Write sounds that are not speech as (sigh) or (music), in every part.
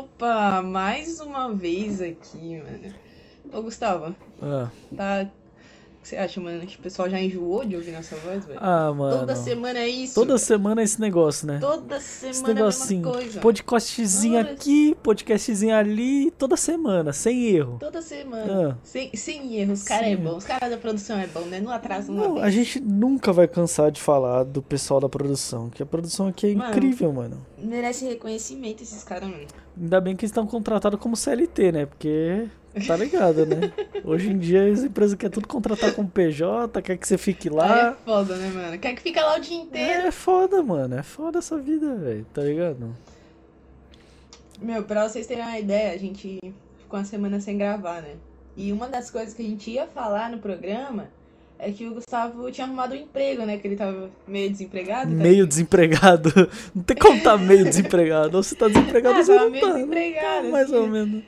Opa, mais uma vez aqui, mano. Ô, Gustavo, Ah, tá. Você acha, mano? Que o pessoal já enjoou de ouvir nossa voz, velho? ah, mano. Toda semana é isso. Toda velho. semana é esse negócio, né? Toda Esse semana é a mesma coisa. Podcastzinho aqui, podcastzinho ali, toda semana, sem erro. Toda semana. Ah. Sem, sem erros. Os caras é bom. Os caras da produção é bom, né? Não atrasa Não, vez. a gente nunca vai cansar de falar do pessoal da produção, que a produção aqui é Mano. incrível, mano. Merece reconhecimento esses caras, mano. Ainda bem que eles estão contratados como CLT, né? Porque tá ligado, né? Hoje em dia as empresas querem tudo contratar como PJ, quer que você fique Aí lá. é foda, né, mano? Quer que fica lá o dia inteiro. É foda, mano. É foda essa vida, velho. Tá ligado? Meu, pra vocês terem uma ideia, a gente ficou uma semana sem gravar, né? E uma das coisas que a gente ia falar no programa é que o Gustavo tinha arrumado um emprego, né? Que ele tava meio desempregado. tá? Meio desempregado. (laughs) Não tem como tá meio desempregado. Ou você tá desempregado (laughs) Ah, ou você tava não meio tá. desempregado, Tá mais assim. ou menos.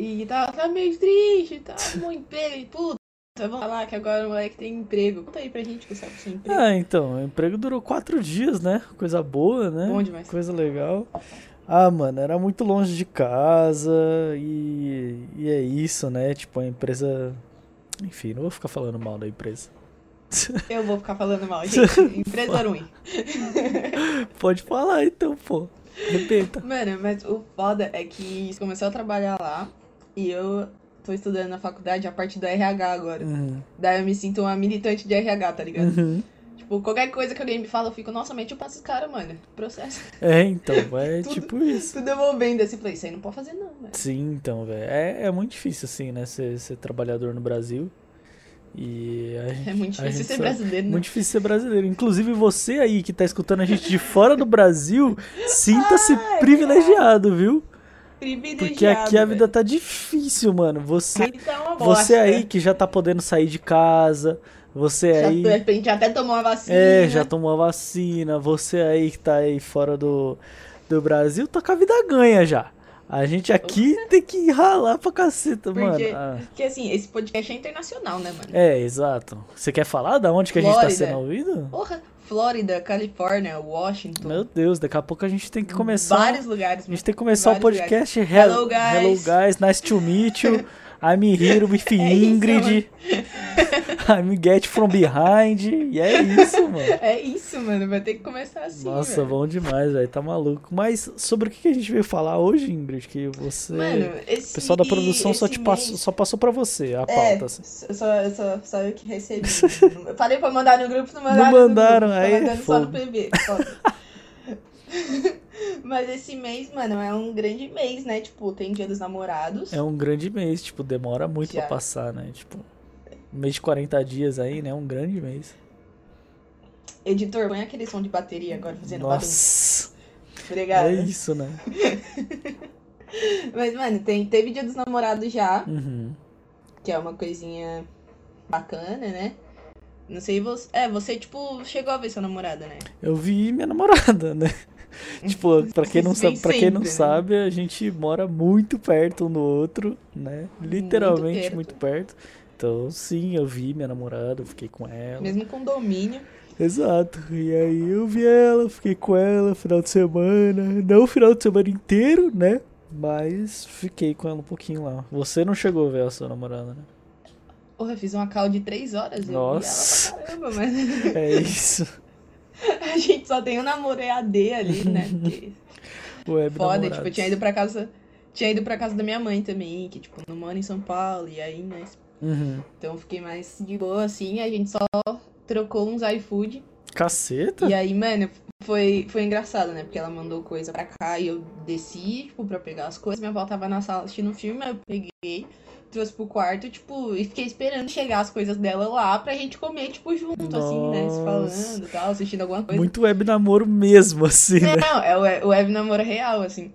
E tava, meio triste, tava com emprego. E, puta, vamos falar que agora o moleque tem emprego. Conta aí pra gente, Gustavo, seu emprego. Ah, então, o emprego durou quatro dias, né? Coisa boa, né? Bom demais. Coisa legal. Ah, mano, era muito longe de casa e, e é isso, né? Tipo, a empresa. Enfim, não vou ficar falando mal da empresa. (laughs) Eu vou ficar falando mal, gente. (laughs) Empresa ruim. Pode falar então, pô. Repita. Mano, mas o foda é que começou a trabalhar lá e eu tô estudando na faculdade a parte do RH agora. Uhum. Daí eu me sinto uma militante de RH, tá ligado? Uhum. Tipo, qualquer coisa que alguém me fala, eu fico, nossa, mete o passo esse cara, mano. Processo. (laughs) É, então, é (laughs) Tudo- tipo isso. Tudo devolvendo assim, falei, isso aí não pode fazer não, velho. Sim, então, velho. É, é muito difícil, assim, né? Ser, ser trabalhador no Brasil. E a gente, É muito difícil ser sabe- brasileiro, né? Muito difícil ser brasileiro. Inclusive você aí que tá escutando a gente de fora do Brasil, (laughs) sinta-se é privilegiado, viu? Privilegiado, Porque aqui a vida tá difícil, mano. Você, tá você aí que já tá podendo sair de casa, você Já, aí de repente já até tomou uma vacina. é, já tomou a vacina, você aí que tá aí fora do, do Brasil, tá com a vida ganha já. A gente aqui tem que ralar pra caceta, mano. Porque, Ah. porque assim, esse podcast é internacional, né, mano? É, exato. Você quer falar da onde que a gente tá Flórida. sendo ouvido? Porra, Flórida, Califórnia, Washington. Meu Deus, daqui a pouco a gente tem que começar. Vários lugares, A gente tem que começar o podcast. Hello, Hello, guys. Hello guys, nice to meet you. (laughs) I'm here with (laughs) É isso, Ingrid. (laughs) I'm get from behind. E é isso, mano. (laughs) É isso, mano. Vai ter que começar assim. Nossa, velho. bom demais, velho. Tá maluco. Mas sobre o que a gente veio falar hoje, Ingrid? Que você. Mano, esse. o pessoal da produção só, te mês- passou, só passou pra você a É, pauta. assim. só, só, só eu que recebi. eu falei pra mandar no grupo, não mandaram. Não no mandaram, grupo, aí mandando só no fogo. PV. (laughs) Mas esse mês, mano, é um grande mês, né? Tipo, tem dia dos namorados. É um grande mês, tipo, demora muito Já. pra passar, né? Tipo, mês de 40 dias aí, né? Um grande mês. Editor, põe aquele som de bateria agora fazendo. Nossa, Obrigada. é isso, né? (laughs) Mas, mano, tem, teve dia dos namorados já, Uhum. que é uma coisinha bacana, né? Não sei você. É, você, tipo, chegou a ver sua namorada, né? Eu vi minha namorada, né? (laughs) Tipo, pra quem não sabe, pra quem não né? sabe, a gente mora muito perto um do outro, né? Literalmente perto. muito perto. Então, sim, eu vi minha namorada, eu fiquei com ela. Mesmo condomínio. Exato. E aí eu vi ela, fiquei com ela final de semana. Não o final de semana inteiro, né? Mas fiquei com ela um pouquinho lá. Você não chegou a ver a sua namorada, né? Porra, eu fiz uma call de três horas. Eu Nossa. vi ela pra caramba, mas (laughs) É isso. (laughs) a gente só tem o namoro EAD ali, né? Porque (laughs) Web foda, namorados. tipo, eu tinha ido pra casa. Tinha ido pra casa da minha mãe também, que, tipo, não mora em São Paulo, e aí, né? Uhum. Então fiquei mais de boa, assim, a gente só trocou uns iFood. Caceta? E aí, mano, foi, foi engraçado, né? Porque ela mandou coisa pra cá e eu desci, tipo, pra pegar as coisas. Minha avó tava na sala assistindo um filme, aí eu peguei, trouxe pro quarto, tipo, e fiquei esperando chegar as coisas dela lá pra gente comer, tipo, junto, assim, né? Se Nossa. falando e tal, assistindo alguma coisa. Muito web namoro mesmo, assim, né? Não, é o web namoro real, assim.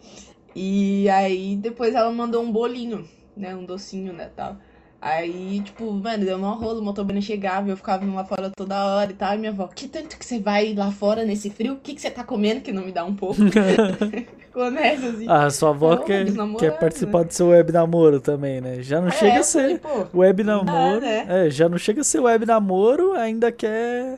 E aí depois ela mandou um bolinho, né? Um docinho, né, tal. Aí, tipo, mano, deu um rolo, o motoboy não chegava, eu ficava lá fora toda hora e tal. E minha avó, que tanto que você vai lá fora nesse frio? O que, que você tá comendo que não me dá um pouco? (laughs) Ficou nessa, assim. Ah, sua avó quer, quer participar do seu web namoro também, né? Já não É, chega a falei, ser pô, web dá, namoro. né? É, já não chega a ser web namoro, ainda quer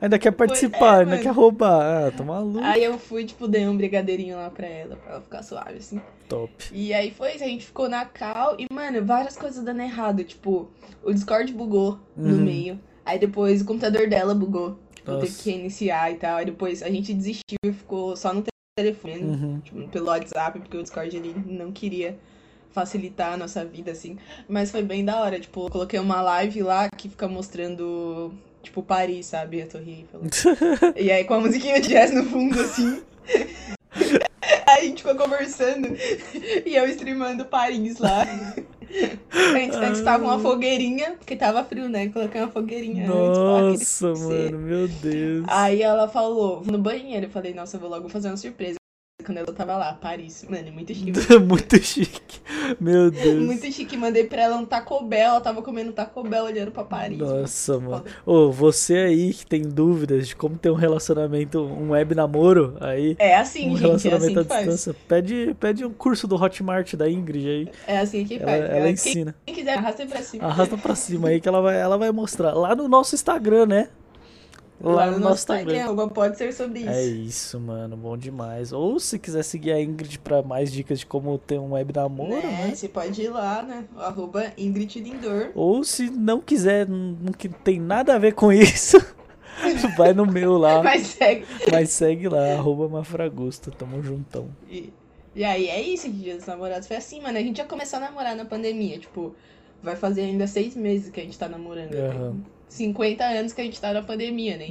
Ainda quer participar, é, ainda quer roubar. Ah, tá maluco. Aí eu fui, tipo, dei um brigadeirinho lá pra ela, pra ela ficar suave, assim. Top. E aí foi isso, a gente ficou na cal e, mano, várias coisas dando errado. Tipo, o Discord bugou no Uhum. meio. Aí depois o computador dela bugou. Tipo, teve Nossa. que reiniciar e tal. Aí depois a gente desistiu e ficou só no telefone, Uhum. tipo, pelo WhatsApp, porque o Discord ele não queria facilitar a nossa vida, assim. Mas foi bem da hora. Tipo, coloquei uma live lá que fica mostrando, tipo, Paris, sabe? A Torre Eiffel. (laughs) E aí com a musiquinha de jazz no fundo, assim. (laughs) Aí a gente ficou conversando e eu streamando Paris lá. A gente, a gente tava com uma fogueirinha, porque tava frio, né? Coloquei uma fogueirinha antes. Nossa, ser. mano, meu Deus. Aí ela falou, no banheiro. Eu falei, nossa, eu vou logo fazer uma surpresa. Quando ela tava lá, Paris. Mano, muito chique. (laughs) Muito chique. Meu Deus. Muito chique. Mandei pra ela um Taco Bell. Ela tava comendo Taco Bell olhando pra Paris. Nossa, mano. Foda. Ô, você aí que tem dúvidas de como ter um relacionamento, um web namoro aí, É assim, um gente. É assim relacionamento à que faz. distância, pede, pede um curso do Hotmart da Ingrid aí. É assim que Ela, faz. ela Ela- quem, ensina. quem quiser, arrasta pra cima. Arrasta pra cima aí que ela vai, ela vai mostrar. Lá no nosso Instagram, né? Lá no nosso Instagram, pode ser sobre isso. É isso, mano. Bom demais. Ou se quiser seguir a Ingrid pra mais dicas de como ter um web namoro, né? né? Você pode ir lá, né? Arroba Ingrid Lindor. Ou se não quiser, não que tem nada a ver com isso, (laughs) vai no meu lá. (laughs) Mas segue. Mas segue lá, arroba Mafragusta. Tamo juntão. E, e aí, é isso, Dia dos Namorados. Foi assim, mano. A gente ia começar a namorar na pandemia. Tipo, vai fazer ainda seis meses que a gente tá namorando. né? Aham. 50 anos que a gente tá na pandemia, né?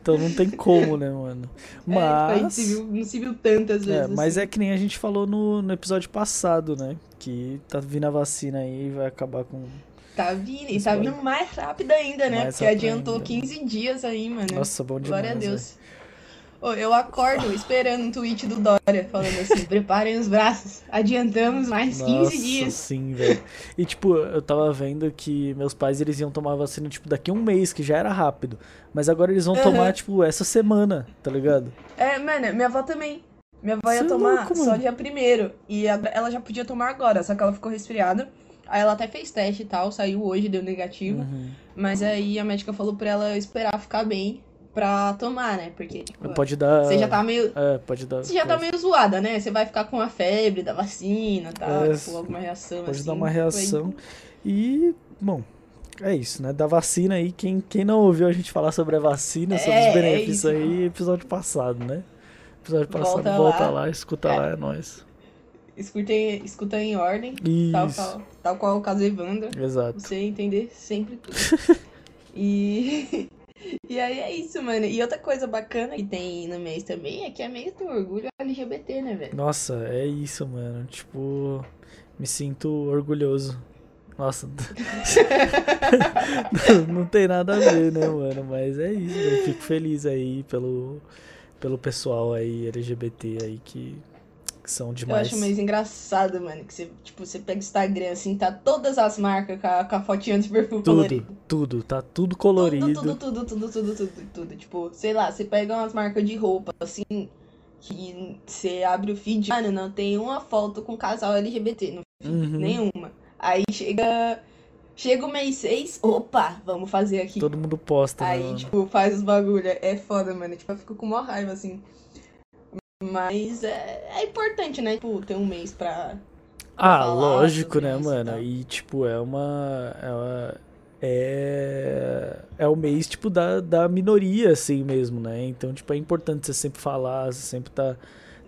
então (laughs) não tem como, né, mano? (laughs) É, tipo, a gente Mas. se viu, não se viu tantas vezes. É, mas assim. é que nem a gente falou no, no episódio passado, né? Que tá vindo a vacina aí e vai acabar com. Tá vindo. E tá vindo mais rápido ainda, né? Mais Porque adiantou ainda. 15 dias aí, mano. Nossa, bom demais. Glória a. Deus. Ô, eu acordo esperando um tweet do Dória falando assim: (laughs) preparem os braços, adiantamos mais 15 Nossa, dias. sim, velho. E tipo, eu tava vendo que meus pais eles iam tomar vacina tipo daqui a um mês, que já era rápido. Mas agora eles vão Aham. tomar tipo essa semana, tá ligado? É, mano, minha avó também. Minha avó Cê ia é tomar louco, só dia primeiro. E ela já podia tomar agora, só que ela ficou resfriada. Aí ela até fez teste e tal, saiu hoje, deu negativo. Uhum. Mas aí a médica falou pra ela esperar ficar bem pra tomar, né? Porque, tipo, Pode dar. você já tá meio. É, pode dar. Você já tá meio zoada, né? Você vai ficar com a febre da vacina e tal, É, tipo, alguma reação Pode assim. dar uma reação. E, bom, é isso, né? Da vacina aí, quem, quem não ouviu a gente falar sobre a vacina, sobre É, os é benefícios isso. aí, episódio passado, né? Episódio passado, Volta volta, lá. lá. escuta É. lá, é nóis. Escuta em, escuta em ordem, tal, Isso, tal, tal qual o caso Evandro. exato. Você entender sempre tudo. (laughs) e. (laughs) E aí é isso, mano. E outra coisa bacana que tem no mês também é que é mês do orgulho LGBT, né, velho? Nossa, é isso, mano. Tipo, me sinto orgulhoso. Nossa, (laughs) não, tem nada a ver, né, mano? Mas é isso, eu fico feliz aí pelo, pelo pessoal aí LGBT aí que, que são Eu demais. acho mais engraçado, mano, que você, tipo, você pega o Instagram, assim, tá todas as marcas com a, com a fotinha de perfil Tudo, colorido. tudo, tá tudo colorido. Tudo, tudo, tudo, tudo, tudo, tudo, tudo. Tipo, sei lá, você pega umas marcas de roupa, assim, que você abre o feed, mano, não tem uma foto com casal LGBT no Uhum. nenhuma. Aí chega, chega o mês 6, opa, vamos fazer aqui. Todo mundo posta, né, Aí, mano? tipo, faz os bagulho. É foda, mano. Tipo, eu fico com uma raiva, assim. Mas é, é importante, né? Tipo, ter um mês pra. Ah, lógico, né, isso mano? E, tipo, é uma. É, uma- é, é o mês, tipo, da, da minoria, assim mesmo, né? Então, tipo, é importante você sempre falar, você sempre tá,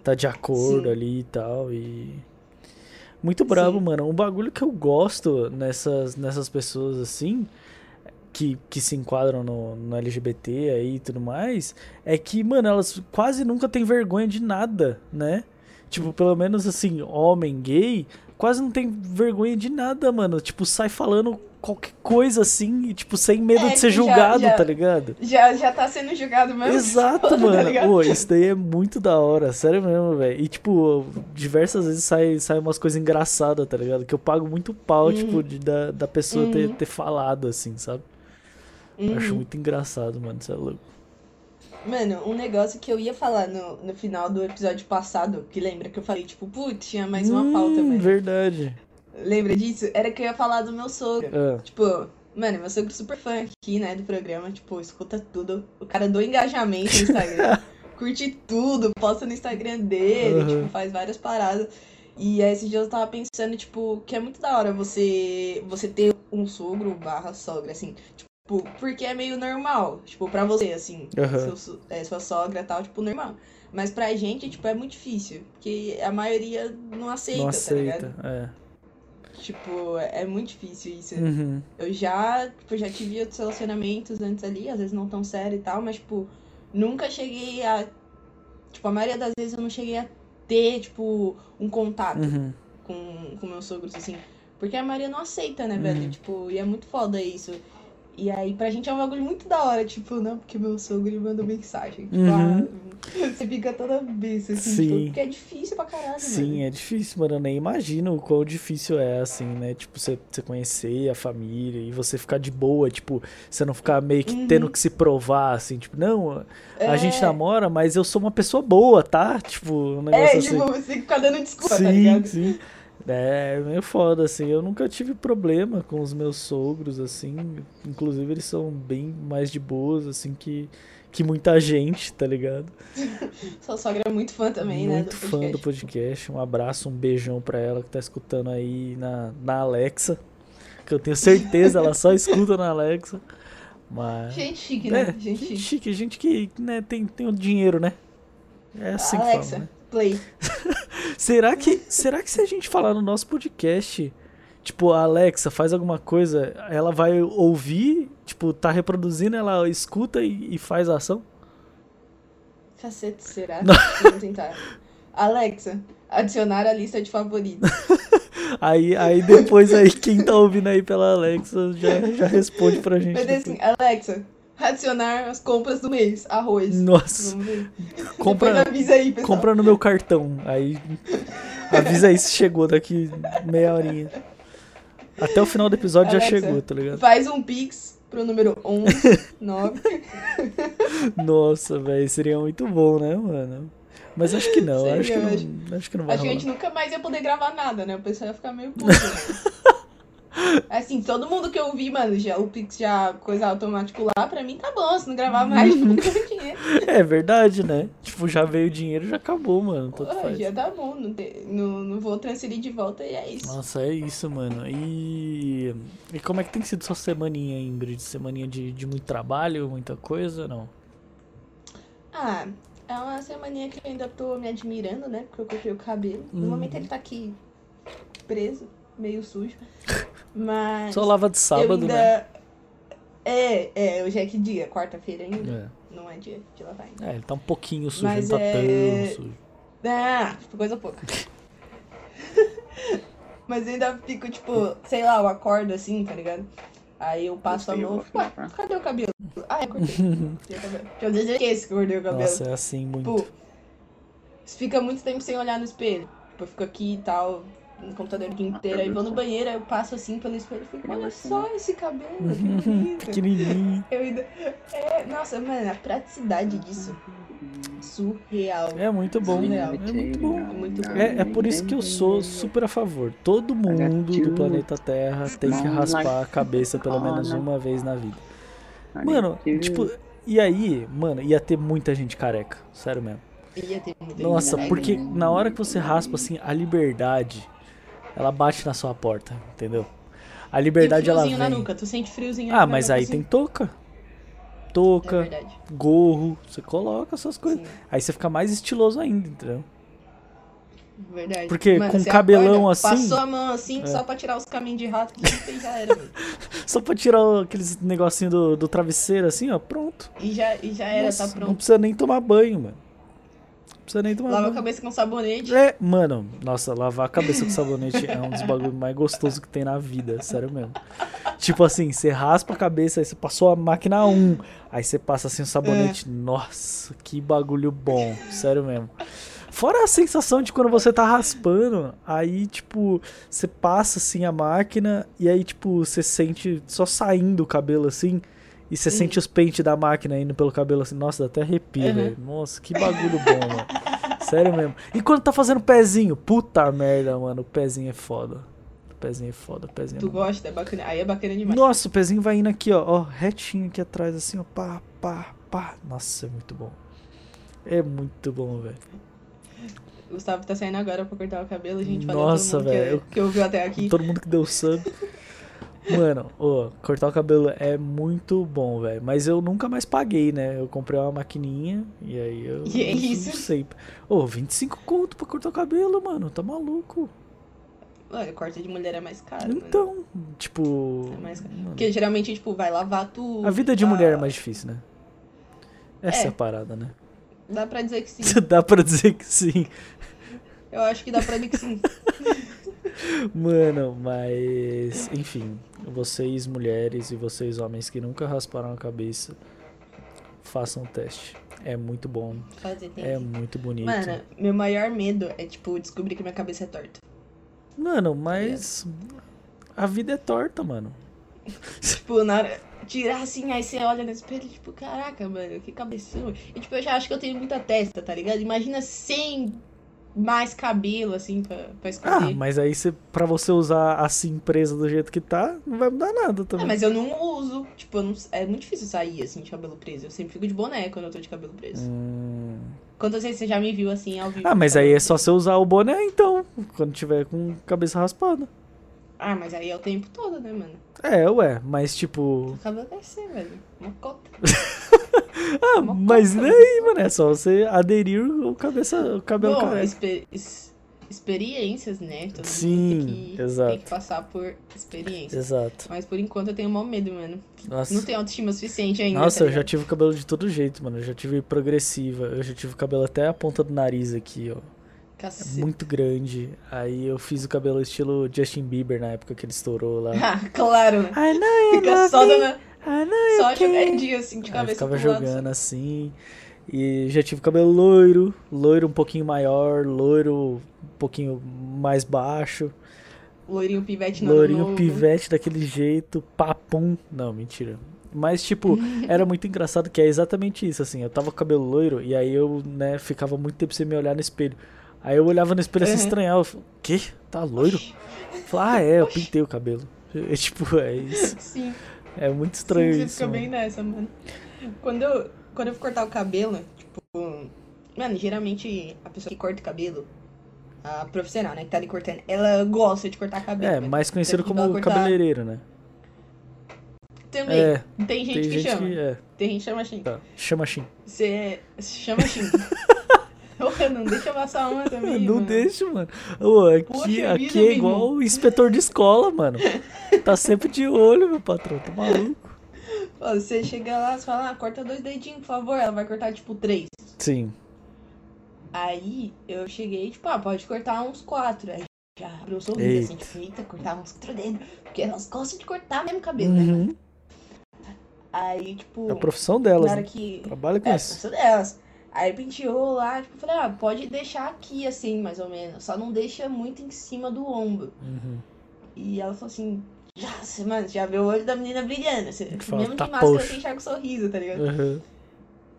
tá de acordo Sim. ali e tal. E. Muito brabo, Sim. mano. Um bagulho que eu gosto nessas, nessas pessoas, assim, que, que se enquadram no, no LGBT aí e tudo mais, é que, mano, elas quase nunca têm vergonha de nada, né? Tipo, pelo menos assim, homem gay, quase não tem vergonha de nada, mano. Tipo, sai falando qualquer coisa assim, e, tipo, sem medo É, de ser já- julgado, já- tá ligado? Já, já tá sendo julgado mesmo. Exato, (laughs) tá mano. ligado? Pô, isso daí é muito da hora, sério mesmo, velho. E, tipo, diversas vezes sai, sai umas coisas engraçadas, tá ligado? Que eu pago muito pau, Uhum. tipo, de, da, da pessoa ter, Uhum. ter falado, assim, sabe? Eu Uhum. acho muito engraçado, mano, você é louco. Mano, um negócio que eu ia falar no, no final do episódio passado, que lembra que eu falei, tipo, putz, tinha mais uma pauta, Hum, mas. Verdade. Lembra disso? Era que eu ia falar do meu sogro. Ah, Tipo, Mano, meu sogro super fã aqui, né, do programa, tipo, escuta tudo. O cara do engajamento no Instagram. (laughs) curte tudo, posta no Instagram dele, Uhum. tipo, faz várias paradas. E aí esses dias eu tava pensando, tipo, que é muito da hora você, você ter um sogro barra sogra, assim. Tipo, porque é meio normal, tipo, pra você, assim, Aham. seu é, sua sogra tal, tipo, normal. Mas pra gente, tipo, é muito difícil. Porque a maioria não aceita, Não tá ligado? aceita. É. Tipo, é muito difícil isso. Uhum. Eu já, tipo, já tive outros relacionamentos antes ali, às vezes não tão sério e tal, mas, tipo, nunca cheguei a. Tipo, a maioria das vezes eu não cheguei a ter, tipo, um contato Uhum. com, com meus sogros, assim. Porque a maioria não aceita, né, Uhum. velho? Tipo, e é muito foda isso. E aí, pra gente é um bagulho muito da hora, tipo, não, porque meu sogro ele mandou mensagem. Tipo, Uhum. ah, você fica toda besta, assim, Sim. tipo, porque é difícil pra caralho, Sim, mano. é difícil, mano. Eu nem imagino o quão difícil é, assim, né? Tipo, você, você conhecer a família e você ficar de boa, tipo, você não ficar meio que Uhum. tendo que se provar, assim, tipo, não, a gente É. namora, mas eu sou uma pessoa boa, tá? Tipo, um negócio É, assim. tipo, você tem que ficar dando desculpa, tá sim, ligado? sim. É meio foda, assim. Eu nunca tive problema com os meus sogros, assim. Inclusive, eles são bem mais de boas, assim, que, que muita gente, tá ligado? (laughs) Sua sogra é muito fã também, né? Muito fã do podcast. Um abraço, um beijão pra ela que tá escutando aí na, na Alexa. Que eu tenho certeza, ela só escuta na Alexa. Mas. Gente chique, É, né? Gente gente chique. gente que né, tem, tem o dinheiro, né? É assim que Alexa, fala, né? Play. (laughs) Será que, será que se a gente falar no nosso podcast, tipo, a Alexa faz alguma coisa, ela vai ouvir, tipo, tá reproduzindo, ela escuta e, e faz a ação? Cacete, será? Vamos tentar. Alexa, adicionar a lista de favoritos. (laughs) Aí, aí depois aí, quem tá ouvindo aí pela Alexa já, já responde pra gente. Mas assim, Alexa, adicionar as compras do mês. Arroz. Nossa, (laughs) compra, avisa aí, pessoal. compra no meu cartão. Aí avisa aí se chegou daqui meia horinha. Até o final do episódio já Alexa, chegou, tá ligado? Faz um pix pro número 11, 9. (laughs) Nossa, velho, seria muito bom, né, mano? Mas acho que não, acho que não, acho que não vai Acho que a rolar. gente nunca mais ia poder gravar nada, né? O pessoal ia ficar meio puto. né? (laughs) Assim, todo mundo que eu vi, mano, já, o Pix já coisa automático lá, pra mim tá bom. Se não gravar mais, Uhum. (laughs) não dinheiro. É verdade, né? Tipo, já veio o dinheiro, já acabou, mano. Tanto Pô, já tá bom. Não, tem- não, não vou transferir de volta e é isso. Nossa, é isso, mano. E, e como é que tem sido sua semaninha, Ingrid? Semaninha de, de muito trabalho, muita coisa? Não. Ah, é uma semaninha que eu ainda tô me admirando, né? Porque eu cortei o cabelo. No Uhum. momento ele tá aqui preso, meio sujo. (laughs) Mas. Só lava de sábado, ainda... né? É, é, hoje é que dia? Quarta-feira ainda? É. Não é dia de lavar ainda. É, ele tá um pouquinho sujo, Mas não tá é- tão sujo. Ah, tipo, coisa pouca. (laughs) Mas eu ainda fico, tipo, sei lá, eu acordo assim, tá ligado? Aí eu passo a mão. Ué, cadê o cabelo? Ah, eu cortei. (laughs) Cortei o cabelo. Porque às vezes eu esqueço que eu cortei o cabelo. Nossa, é assim muito. Tipo, você fica muito tempo sem olhar no espelho. Tipo, eu fico aqui e tal, no computador o dia inteiro. Aí vou no banheiro, aí eu passo assim pelo espelho e fico, olha só esse cabelo, que lindo. Pequenininho. Eu ainda... É, nossa, mano, a praticidade disso. Surreal. É muito bom. Surreal. É muito bom. Muito bom. É, é por isso que eu sou super a favor. Todo mundo do planeta Terra tem que raspar a cabeça pelo menos uma vez na vida. Mano, tipo, e aí, mano, ia ter muita gente careca. Sério mesmo. Ia ter muita Nossa, porque na hora que você raspa assim, a liberdade, ela bate na sua porta, entendeu? A liberdade ela friozinho na vem. nuca, tu sente friozinho Ah, mas nuca, aí assim? tem touca. É Touca, verdade. gorro, você coloca essas coisas. Sim, Aí você fica mais estiloso ainda, entendeu? verdade. Porque com cabelão acorda, assim- Passou a mão assim, É. só pra tirar os caminhos de rato que (laughs) e já era. Só pra tirar aqueles negocinho do, do travesseiro assim, ó, pronto. E já, e já era, Nossa, tá Não pronto. precisa nem tomar banho, mano. Não precisa nem tomar Lava a cabeça com sabonete. É, mano, nossa, lavar a cabeça com sabonete é um dos bagulhos mais gostosos que tem na vida, sério mesmo. Tipo assim, você raspa a cabeça, aí você passou a máquina 1, aí você passa assim o sabonete. Nossa, que bagulho bom, sério mesmo. Fora a sensação de quando você tá raspando, aí, tipo, você passa assim a máquina e aí, tipo, você sente só saindo o cabelo assim. E você sente os pentes da máquina indo pelo cabelo assim. Nossa, dá até arrepio, Uhum. velho. Nossa, que bagulho bom, mano. (laughs) Sério mesmo. E quando tá fazendo pezinho? Puta merda, mano. O pezinho é foda. O pezinho é foda, pezinho. Tu é gosta? É bacana. Aí é bacana demais. Nossa, o pezinho vai indo aqui, ó, ó, retinho aqui atrás, assim, ó, pá, pá, pá. Nossa, é muito bom. É muito bom, velho. O Gustavo tá saindo agora pra cortar o cabelo, gente. Nossa, mundo que- velho. Que, ouviu até aqui. Todo mundo que deu sub. (laughs) Mano, ô, cortar o cabelo é muito bom, velho. Mas eu nunca mais paguei, né? Eu comprei uma maquininha e aí eu. E é não isso? sei. Ô, 25 conto pra cortar o cabelo, mano. Tá maluco. Mano, corte de mulher é mais caro. mano. Então, tipo. É mais caro. mano, Porque geralmente, tipo, vai lavar tudo. a vida de tá? mulher é mais difícil, né? Essa é, É. a parada, né? Dá pra dizer que (laughs) sim. Dá pra dizer que sim. Eu acho que dá pra dizer que sim. (laughs) Mano, mas. Enfim, vocês mulheres e vocês homens que nunca rasparam a cabeça, façam o teste. É muito bom. Fazer tem. É muito bonito. Mano, meu maior medo é, tipo, descobrir que minha cabeça é torta. Mano, mas. A vida é torta, mano. (laughs) Tipo, na hora. Tirar assim, aí você olha no espelho, tipo, caraca, mano, que cabeção. E tipo, eu já acho que eu tenho muita testa, tá ligado? Imagina sem mais cabelo, assim, pra, pra Ah, esconder. mas aí você, pra você usar assim presa do jeito que tá, não vai mudar nada Ah, também. mas eu não uso. Tipo, não- é muito difícil sair assim de cabelo preso. Eu sempre fico de boné quando eu tô de cabelo preso. Hum. Quantas vezes você já me viu assim ao vivo? Ah, mas aí é só você usar o boné então, quando tiver com cabeça raspada. Ah, mas aí é o tempo todo, né, mano? É, ué, mas tipo. O cabelo vai ser, velho. Uma cota. (laughs) Ah, Uma mas cota. daí, mano, é só você aderir o, cabeça, o cabelo Bom, exper- experiências, né? Todo Sim, tem que, exato. Tem que passar por experiências. Exato. Mas por enquanto eu tenho maior medo, mano. Nossa. Não tenho autoestima suficiente ainda. Nossa, tá eu já tive cabelo de todo jeito, mano. Eu já tive progressiva. Eu já tive cabelo até a ponta do nariz aqui, ó. É muito grande. Aí eu fiz o cabelo estilo Justin Bieber na época que ele estourou lá. Ah, (laughs) claro. né? I know you Fica só me. dando. I know Só care. jogadinho assim de eu cabeça ficava pro lado. jogando assim. E já tive cabelo loiro, loiro um pouquinho maior, loiro um pouquinho mais baixo, Loirinho pivete no loirinho novo. pivete daquele jeito, papum. Não, mentira. Mas, tipo, (laughs) era muito engraçado que é exatamente isso, assim. Eu tava com cabelo loiro e aí eu, né, ficava muito tempo sem me olhar no espelho. Aí eu olhava no espelho assim, Uhum. estranhava. Eu falei, quê? Tá loiro? Eu falei, ah, é, eu pintei o cabelo. (laughs) É, tipo, é isso. Sim. É muito estranho Sim, você isso. fica mano. bem nessa, mano. Quando eu, quando eu for cortar o cabelo, tipo. Mano, geralmente a pessoa que corta o cabelo, a profissional, né, que tá ali cortando, ela gosta de cortar cabelo. É, mais conhecido Então, tipo, ela como cortar- cabeleireiro, né? Também. É, Tem gente tem que gente chama. que. É, Tem gente que chama assim. tá. Chama Shin. Você chama assim. (laughs) Não deixa eu passar uma também. Não mano. deixa, mano. Ô, aqui Poxa aqui é igual o inspetor de escola, mano. (laughs) Tá sempre de olho, meu patrão. Tá maluco? Você chega lá, você fala, ah, corta dois dedinhos, por favor. Ela vai cortar, tipo, três. Sim. Aí eu cheguei, tipo, ah, pode cortar uns quatro. Aí já abriu sorriso, Eita. assim, tipo, eita, cortar uns quatro dedos. Porque elas gostam de cortar mesmo cabelo, né? Uhum. Aí, tipo, É a profissão delas, né? que. Trabalha com É, isso. isso delas. Aí penteou lá, tipo, falei, ah, pode deixar aqui, assim, mais ou menos. Só não deixa muito em cima do ombro. Uhum. E ela falou assim, já, você, mano, já vê o olho da menina brilhando. Você, Fala, mesmo tá de máscara, poxa. você enxerga o sorriso, tá ligado? Uhum.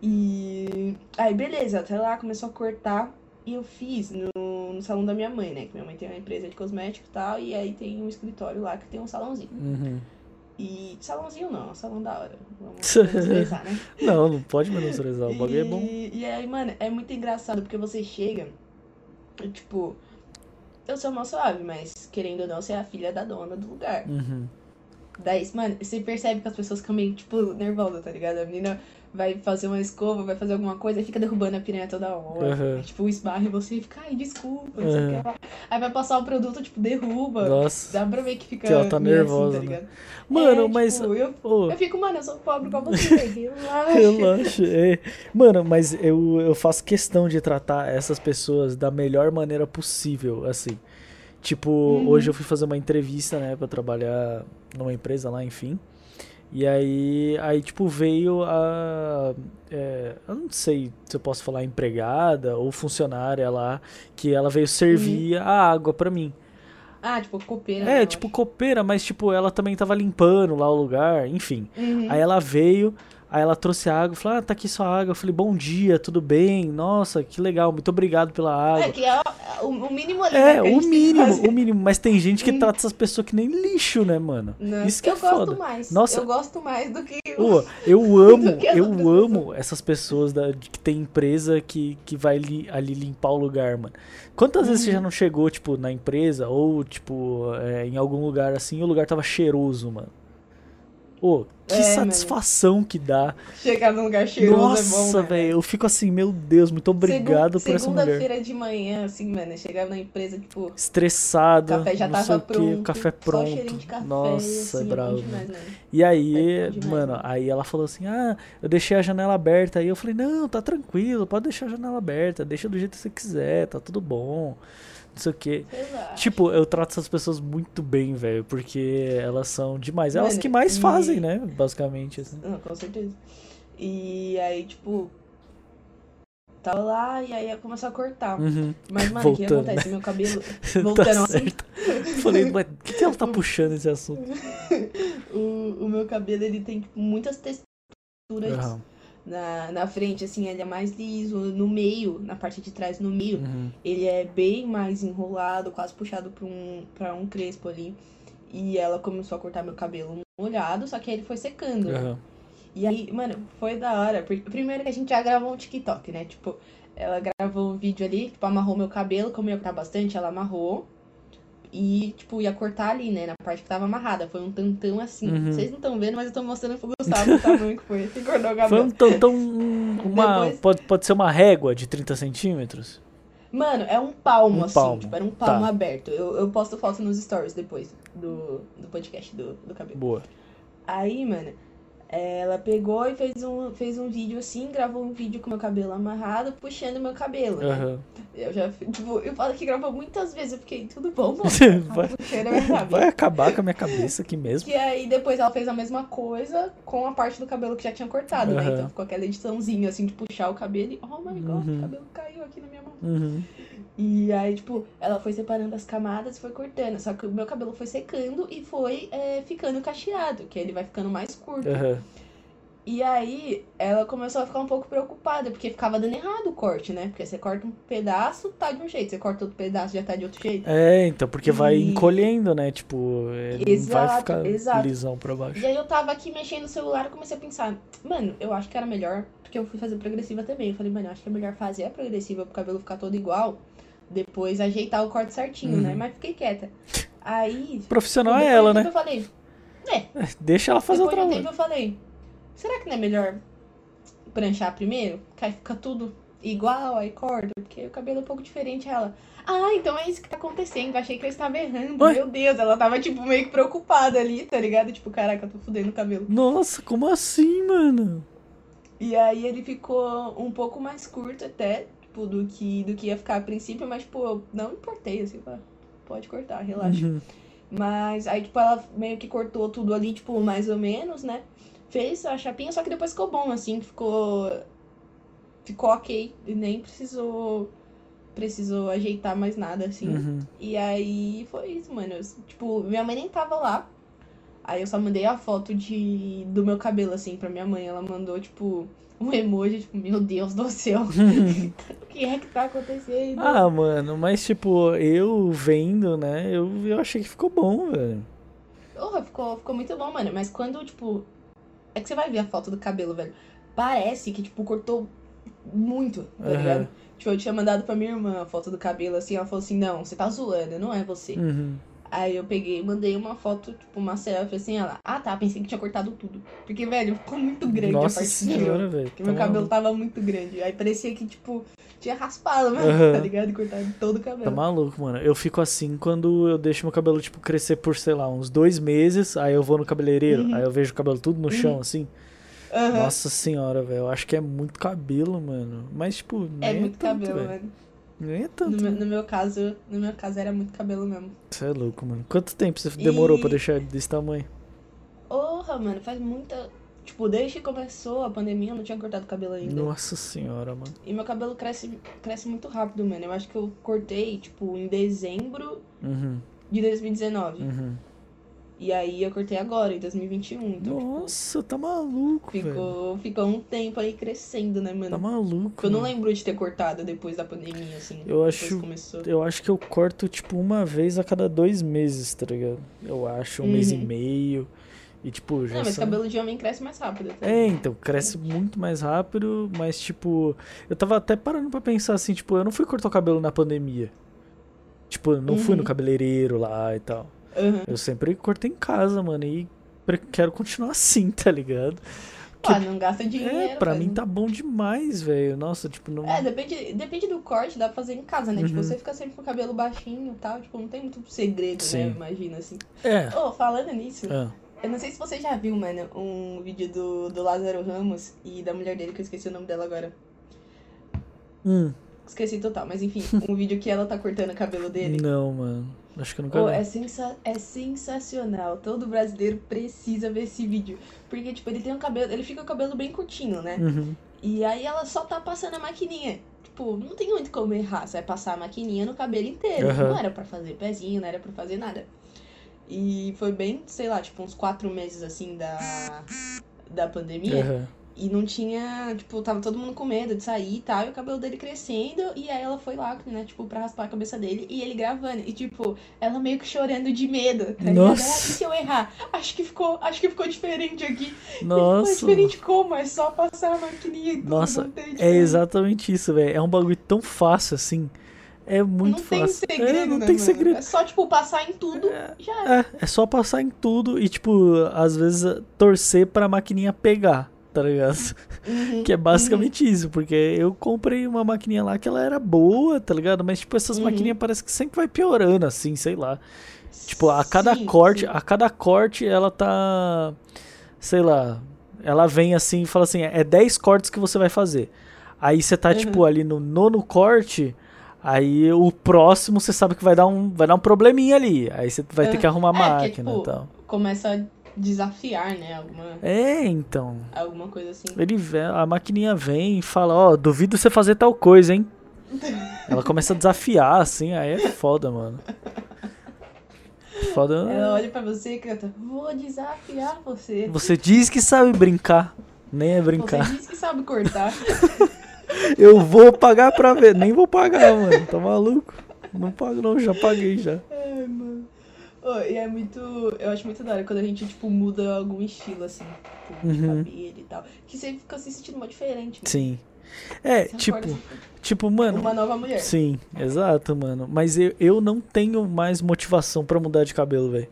E aí, beleza, até lá começou a cortar. E eu fiz no, no salão da minha mãe, né? Que minha mãe tem uma empresa de cosmético e tal. E aí tem um escritório lá que tem um salãozinho. Uhum. E salãozinho não, é um salão da hora. Vamos (laughs) menosprezar, né? Não, não pode menosprezar. O bagulho é bom. E, aí, mano, é muito engraçado porque você chega, tipo, eu sou mal suave, mas querendo ou não, você é a filha da dona do lugar. Uhum. Daí, mano, você percebe que as pessoas ficam meio, tipo, nervosas, tá ligado? A menina vai fazer uma escova, vai fazer alguma coisa, e fica derrubando a piranha toda hora. Uhum. Aí, tipo, esbarra em você e fica, ai, desculpa, não sei o que lá. Aí vai passar o produto, tipo, derruba. Nossa. Dá pra ver que fica Que ela tá nervosa, assim, tá né? Mano, É, mas. tipo, eu, ô, eu fico, mano, eu sou pobre igual você, relaxa. Relaxa. É. Mano, mas eu, eu faço questão de tratar essas pessoas da melhor maneira possível, assim. Tipo, Uhum. hoje eu fui fazer uma entrevista, né, pra trabalhar numa empresa lá, enfim. E aí, aí tipo, veio a. é, eu não sei se eu posso falar empregada ou funcionária lá, que ela veio servir a água pra mim. Ah, tipo, copeira. É, tipo, copeira, mas tipo, ela também tava limpando lá o lugar, enfim. acho. Uhum. Aí ela veio, Aí ela trouxe água, falou, ah, tá aqui sua água. Eu falei, bom dia, tudo bem? Nossa, que legal, muito obrigado pela água. É, que é o, o mínimo ali, É, né, a o mínimo, o mínimo. Mas tem gente que Hum. trata essas pessoas que nem lixo, né, mano? Não, Isso que eu é gosto foda. mais. Nossa. Eu gosto mais do que. Pô, eu (laughs) amo, eu amo essas pessoas da, que tem empresa que, que vai li- ali limpar o lugar, mano. Quantas vezes você Uhum. já não chegou, tipo, na empresa ou, tipo, é, em algum lugar assim, e o lugar tava cheiroso, mano? Ô, que É, mano. satisfação que dá. Chegar num lugar cheiroso Nossa, é bom, né? velho, eu fico assim, meu Deus, muito obrigado Segun- por essa mulher. Segunda-feira de manhã, assim, mano, chegar na empresa, tipo, Estressado, o café já tava pronto. café pronto. café. Nossa, assim, é é bravo. demais, mano. E aí, É mano, né? aí ela falou assim: Ah, eu deixei a janela aberta. Aí eu falei: Não, tá tranquilo, pode deixar a janela aberta, deixa do jeito que você quiser, tá tudo bom. Não sei o quê. Tipo, eu trato essas pessoas muito bem, velho, porque elas são demais. Elas que mais e- fazem, né? Basicamente, assim. Não, com certeza. E aí, tipo, tava lá e aí ia começar a cortar. Uhum. Mas, mano, o que acontece? Meu cabelo. (laughs) (laughs) tá Voltando assunto. certo. Falei, mas o que, ela tá (laughs) puxando esse assunto? O, o meu cabelo, ele tem, tipo, muitas texturas Aham. Na, na frente, assim, ele é mais liso. No meio, na parte de trás, no meio, Uhum. ele é bem mais enrolado, quase puxado pra um, pra um crespo ali. E ela começou a cortar meu cabelo molhado, só que aí ele foi secando. Aham. E aí, mano, foi da hora. Primeiro que a gente já gravou um TikTok, né? Tipo, ela gravou um vídeo ali, tipo, amarrou meu cabelo, como ia cortar bastante, ela amarrou. E, tipo, ia cortar ali, né? Na parte que tava amarrada. Foi um tantão assim. Uhum. Vocês não estão vendo, mas eu tô mostrando pro Gustavo o (laughs) tamanho que foi. Cortou o Foi cabelo. um tantão. Uma, Depois- pode, pode ser uma régua de 30 centímetros? Mano, é um palmo, Um assim. palmo. Tipo, era um palmo Tá. aberto. Eu, eu posto foto nos stories depois do, do podcast do, do cabelo. Boa. Aí, mano, ela pegou e fez um, fez um vídeo assim, gravou um vídeo com meu cabelo amarrado, puxando meu cabelo. né? Aham. Eu já, tipo, eu falo que gravou muitas vezes, eu fiquei, tudo bom, (laughs) mano? Vai- Tá Vai acabar com a minha cabeça aqui mesmo. Que aí depois ela fez a mesma coisa com a parte do cabelo que já tinha cortado, né? Aham. Então ficou aquela ediçãozinha assim de puxar o cabelo e, oh my god, Uhum. o cabelo caiu aqui na minha mão. Uhum. E aí, tipo, ela foi separando as camadas e foi cortando. Só que o meu cabelo foi secando e foi é, ficando cacheado, que ele vai ficando mais curto. Aham. E aí, ela começou a ficar um pouco preocupada, porque ficava dando errado o corte, né? Porque você corta um pedaço, tá de um jeito. Você corta outro pedaço, já tá de outro jeito. É, então, porque vai E- encolhendo, né? Tipo, é, não vai Exato, ficar exato. lisão pra baixo. E aí eu tava aqui mexendo no celular e comecei a pensar, mano, eu acho que era melhor, porque eu fui fazer progressiva também. Eu falei, mano, eu acho que é melhor fazer a progressiva pro cabelo ficar todo igual, depois ajeitar o corte certinho, Uhum. né? Mas fiquei quieta. Aí. Profissional é ela, né? Eu falei, Deixa ela fazer o depois de um trabalho. tempo eu falei, será que não é melhor pranchar primeiro? Que aí fica tudo igual, aí corta, porque o cabelo é um pouco diferente. Ela, ah, então é isso que tá acontecendo. Achei que eu estava errando. Ué? Meu Deus, ela tava, tipo, meio que preocupada ali, tá ligado? Tipo, caraca, eu tô fudendo o cabelo. Nossa, como assim, mano? E aí ele ficou um pouco mais curto até, tipo, do que, do que ia ficar a princípio, mas, tipo, eu não importei, assim, pá, pode cortar, relaxa. Uhum. Mas aí, tipo, ela meio que cortou tudo ali, tipo, mais ou menos, né? Fez a chapinha, só que depois ficou bom, assim, ficou. Ficou ok. E nem precisou. Precisou ajeitar mais nada, assim. Uhum. E aí foi isso, mano. Eu, tipo, minha mãe nem tava lá. Aí eu só mandei a foto de, do meu cabelo, assim, pra minha mãe. Ela mandou, tipo, um emoji, tipo, meu Deus do céu. (laughs) o que é que tá acontecendo? ah, mano, mas tipo, eu vendo, né? Eu, eu achei que ficou bom, velho. Porra, ficou, ficou muito bom, mano. Mas quando, tipo. É que você vai ver a foto do cabelo, velho. Parece que, tipo, cortou muito, tá Aham. ligado? Tipo, eu tinha mandado pra minha irmã a foto do cabelo, assim. Ela falou assim: não, você tá zoando, não é você. Uhum. Aí eu peguei e mandei uma foto, tipo, uma selfie, assim. Ela, ah tá, pensei que tinha cortado tudo. Porque, velho, ficou muito grande Nossa a parte senhora, velho. Porque meu tá cabelo maluco. tava muito grande. Aí parecia que, tipo, tinha raspado mesmo, Aham. tá ligado? Cortado todo o cabelo. Tá maluco, mano. Eu fico assim quando eu deixo meu cabelo, tipo, crescer por, sei lá, uns dois meses. Aí eu vou no cabeleireiro, Uhum. aí eu vejo o cabelo tudo no chão, Uhum. assim. Aham. Nossa senhora, velho. Eu acho que é muito cabelo, mano. Mas, tipo, É é, muito tanto, cabelo, velho. mano. Nem é No tanto. meu, no meu caso, no meu caso era muito cabelo mesmo. Você é louco, mano. Quanto tempo você demorou E- pra deixar desse tamanho? Porra, mano, faz muita. Tipo, desde que começou a pandemia, eu não tinha cortado cabelo ainda. Nossa senhora, mano. E meu cabelo cresce, cresce muito rápido, mano. Eu acho que eu cortei, tipo, em dezembro Uhum, de 2019. uhum. E aí eu cortei agora, em 2021. Então, tipo, Nossa, tá maluco, velho. ficou, ficou um tempo aí crescendo, né, mano? Tá maluco. Eu não lembro de ter cortado depois da pandemia, assim. Eu acho- Começou. Eu acho que eu corto, tipo, uma vez a cada dois meses, tá ligado? Eu acho, um mês e Uhum. meio. E, tipo, já Não, mas são- cabelo de homem cresce mais rápido. tá? É, então, cresce muito mais rápido, mas, tipo, eu tava até parando pra pensar assim, tipo, eu não fui cortar o cabelo na pandemia. Tipo, eu não fui no Uhum. cabeleireiro lá e tal. Aham. Eu sempre cortei em casa, mano, e quero continuar assim, tá ligado? Ah, não gasta dinheiro. É, pra mim tá bom demais, velho. Nossa, tipo, não. É, depende, depende do corte, dá pra fazer em casa, né? Tipo, Uhum. você fica sempre com o cabelo baixinho e tal, tipo, não tem muito segredo, Sim. né? Imagina, assim. É. Ô, falando nisso, Ah, eu não sei se você já viu, mano, um vídeo do, do Lázaro Ramos e da mulher dele, que eu esqueci o nome dela agora. hum, Esqueci total, mas enfim, (laughs) um vídeo que ela tá cortando o cabelo dele. não, mano. Acho que eu nunca vi. é, sensa é sensacional. Todo brasileiro precisa ver esse vídeo. Porque, tipo, ele tem um cabelo. Ele fica com o cabelo bem curtinho, né? Uhum. E aí ela só tá passando a maquininha. Tipo, não tem muito como errar. Você vai passar a maquininha no cabelo inteiro. Aham. Não era pra fazer pezinho, não era pra fazer nada. E foi bem, sei lá, tipo, uns quatro meses assim da, da pandemia. Aham. E não tinha, tipo, tava todo mundo com medo de sair e tal, e o cabelo dele crescendo, e aí ela foi lá, né, tipo, pra raspar a cabeça dele, e ele gravando, e tipo, ela meio que chorando de medo, tá? Nossa. "E se eu errar? Acho que ficou, acho que ficou diferente aqui. Ficou Nossa. diferente como? É só passar a maquininha e tudo, Nossa, É diferença. exatamente isso, velho. É um bagulho tão fácil assim. É muito não tem fácil. segredo, é, não né, tem mano? segredo. É só, tipo, passar em tudo, já é. É, é só passar em tudo e, tipo, às vezes torcer pra maquininha pegar, tá ligado? Uhum, Que é basicamente isso, porque eu comprei uma maquininha lá que ela era boa, tá ligado? Mas, tipo, essas Uhum. maquininhas parece que sempre vai piorando, assim, sei lá. Tipo, a cada Sim, corte, sim. a cada corte ela tá. Sei lá. Ela vem assim e fala assim: é 10 cortes que você vai fazer. Aí você tá, Uhum. tipo, ali no nono corte. Aí o próximo você sabe que vai dar um, vai dar um probleminha ali. Aí você vai ter que arrumar a É, máquina tipo, e tal. Começa a desafiar, né, alguma, É, então. alguma coisa assim. Ele a maquininha vem e fala: Ó, duvido você fazer tal coisa, hein? (laughs) Ela começa a desafiar, assim, aí é foda, mano. Foda. Ela olha pra você e canta, vou desafiar você. Você diz que sabe brincar. Nem é Você brincar. disse que sabe cortar. (laughs) Eu vou pagar pra ver. Nem vou pagar, mano. Tá maluco? Não pago não, já paguei já. Ai, mano. Ô, e é muito. Eu acho muito da hora quando a gente, tipo, muda algum estilo, assim, tipo, de Uhum. cabelo e tal. Que você fica se sentindo uma diferente. mano. Sim. É, Você tipo, acorda, tipo, assim, mano. Uma nova mulher. Sim, exato, mano. Mas eu, eu não tenho mais motivação pra mudar de cabelo, velho.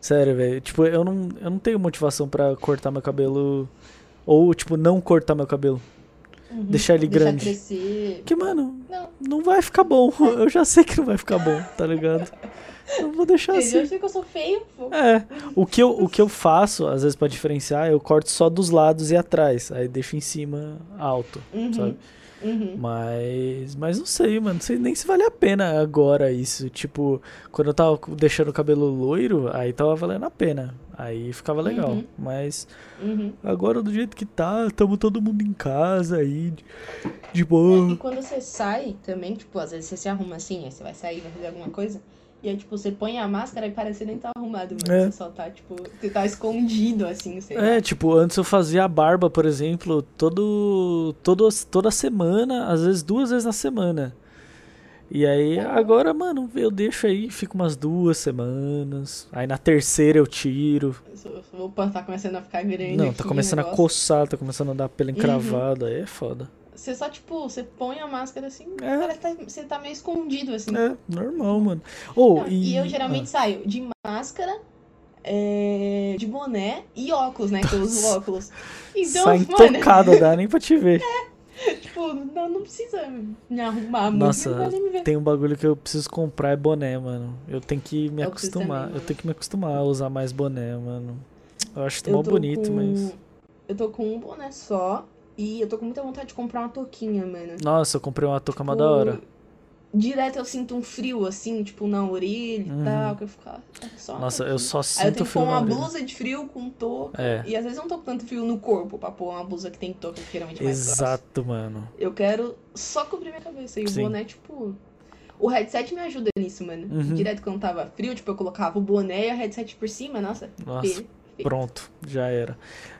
Sério, velho. Tipo, eu não, eu não tenho motivação pra cortar meu cabelo. Ou, tipo, não cortar meu cabelo. Uhum. Deixar ele Deixar grande. crescer. Porque, mano, Não. não vai ficar bom. (laughs) Eu já sei que não vai ficar bom, tá ligado? Eu vou deixar Gente, eu assim. sei que eu sou feio, pô. É, o que, eu, o que eu faço, às vezes pra diferenciar, eu corto só dos lados e atrás. Aí deixo em cima alto, Uhum. sabe? Uhum. Mas, mas não sei, mano. Não sei nem se vale a pena agora isso. Tipo, quando eu tava deixando o cabelo loiro, aí tava valendo a pena. Aí ficava legal. Uhum. Mas Uhum. agora do jeito que tá, tamo todo mundo em casa aí, de, de E boa. quando você sai também, tipo, às vezes você se arruma assim, aí você vai sair, vai fazer alguma coisa. E aí, tipo, você põe a máscara e parece que nem tá arrumado, mano. É. Você só tá, tipo, você tá escondido, assim, sei lá. É, tipo, antes eu fazia a barba, por exemplo, todo, todo, toda semana, às vezes duas vezes na semana. E aí, agora, mano, eu deixo aí, fico umas duas semanas. Aí na terceira eu tiro. O opa, tá começando a ficar grande. Não, tá começando a. Uhum. coçar, tá começando a dar pelo encravado, aí é foda. Você só, tipo, você põe a máscara assim, É. parece que tá- você tá meio escondido, assim. É, normal, mano. Ou, Não, e, e eu geralmente saio de máscara, é, de boné e óculos, né? Que eu uso óculos. ah, Então, sai mano, intocada, dá nem pra te ver. (laughs) tipo, não, não precisa me arrumar muito, Nossa, me ver. Tem um bagulho que eu preciso comprar, é boné, mano. Eu tenho que me Eu acostumar. também, eu mano. tenho que me acostumar a usar mais boné, mano. Eu acho tô bonito, com- mas. Eu tô com um boné só e eu tô com muita vontade de comprar uma touquinha, mano. Nossa, eu comprei uma touca mó Tipo, da hora. Direto eu sinto um frio, assim, tipo, na orelha Uhum. e tal, que eu fico, ah, só uma Nossa, eu só Aí eu sinto tenho que pôr frio uma blusa de frio com touca. É. E às vezes eu não tô com tanto frio no corpo pra pôr uma blusa que tem touca, que geralmente é mais grossa. Exato, mano. Eu quero só cobrir minha cabeça. E Sim. o boné, tipo. O headset me ajuda nisso, mano. Uhum. Direto quando tava frio, tipo, eu colocava o boné e o headset por cima, nossa. Nossa, perfeito. Pronto, já era.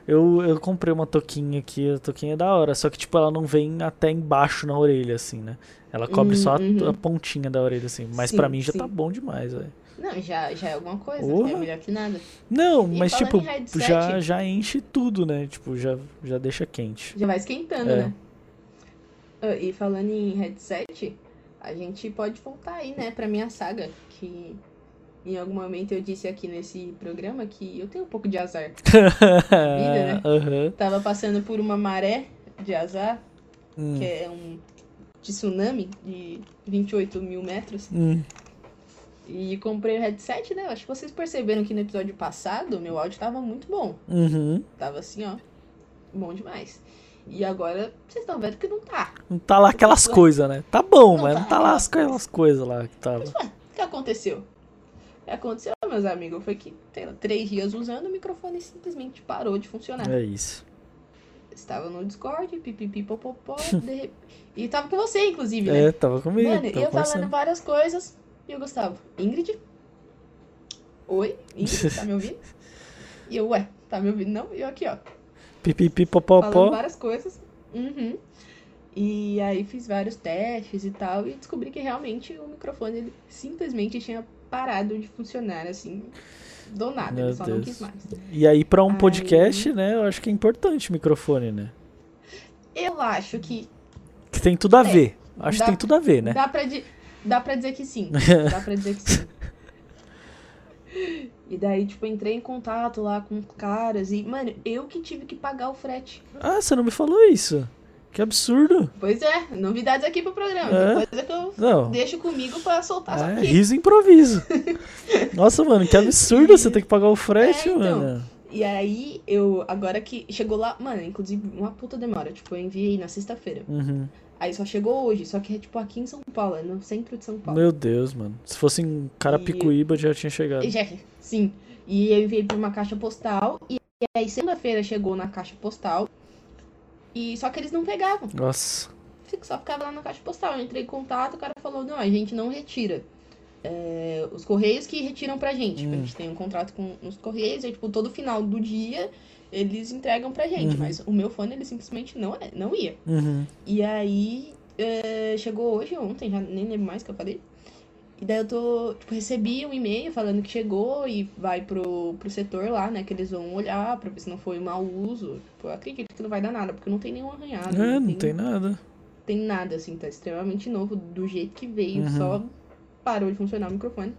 Eu, eu comprei uma toquinha aqui, a toquinha é da hora, só que tipo, ela não vem até embaixo na orelha, assim, né? Ela cobre Hum, só a, uhum. a pontinha da orelha, assim. Mas pra mim já sim. tá bom demais, velho. Não, já, já é alguma coisa. Porra. É melhor que nada. Não, E mas tipo, headset- já, já enche tudo, né? Tipo, já, já deixa quente. Já vai esquentando, É. né? Ah, E falando em headset, a gente pode voltar aí, né, pra minha saga, que em algum momento eu disse aqui nesse programa que eu tenho um pouco de azar. (laughs) né? Aham. Tava passando por uma maré de azar, Hum, que é um tsunami de 28 mil metros. hum. E comprei o headset, né? Acho que vocês perceberam que no episódio passado meu áudio tava muito bom. Uhum. Tava assim, ó. Bom demais. E agora vocês estão vendo que não tá. Não tá lá aquelas coisas, né? Tá bom, Não mas tá não tá lá aquelas aquelas coisas lá que tava. Mas, ué, o que aconteceu? Aconteceu, meus amigos, foi que, sei lá, três dias usando, o microfone simplesmente parou de funcionar. É isso. Estava no Discord, pipipi, popopó, de rep- (laughs) e tava com você, inclusive, né? É, tava comigo. Mano, tava eu falando várias coisas, e o Gustavo, Ingrid? Oi, Ingrid, tá me ouvindo? (laughs) E eu, ué, tá me ouvindo? Não? E eu aqui, ó, Pipipi, falando várias coisas. Uhum. E aí fiz vários testes e tal, e descobri que realmente o microfone ele simplesmente tinha parado de funcionar, assim, do nada, Meu ele só não Deus. quis mais. E aí, pra um Aí- podcast, né, eu acho que é importante o microfone, né? Eu acho que Que tem tudo a É, ver. Acho dá- que tem tudo a ver, né? dá, pra di- dá pra dizer que sim. Dá pra dizer que sim. (laughs) E daí, tipo, entrei em contato lá com caras e, mano, eu que tive que pagar o frete. Ah, você não me falou isso. Que absurdo. Pois é, novidades aqui pro programa. É? Tem coisa que eu Não. deixo comigo pra soltar É, riso e improviso. (laughs) Nossa, mano, que absurdo você ter que pagar o frete, É, então. mano. E aí, eu, agora que chegou lá, mano, inclusive uma puta demora. Tipo, eu enviei na sexta-feira. Uhum. Aí só chegou hoje, só que é tipo aqui em São Paulo, é no centro de São Paulo. Meu Deus, mano. Se fosse em Carapicuíba, já tinha chegado. E (laughs) já- sim. E eu enviei pra uma caixa postal. E aí, segunda-feira chegou na caixa postal. E só que eles não pegavam. Nossa. Só ficava lá na caixa postal. Eu entrei em contato, o cara falou: não, a gente não retira. É, os Correios que retiram pra gente. Tipo, A Hum. gente tem um contrato com os Correios, e tipo, todo final do dia eles entregam pra gente. Uhum. Mas o meu fone, ele simplesmente não, é- não ia. Uhum. E aí, é, chegou hoje, ontem, já nem lembro mais o que eu falei. E daí eu tô, tipo, recebi um e-mail falando que chegou e vai pro, pro setor lá, né? Que eles vão olhar pra ver se não foi mau uso. Tipo, eu acredito que não vai dar nada, porque não tem nenhum arranhado. É, não tem nada. tem nada, assim, tá extremamente novo do jeito que veio, Uhum. só parou de funcionar o microfone.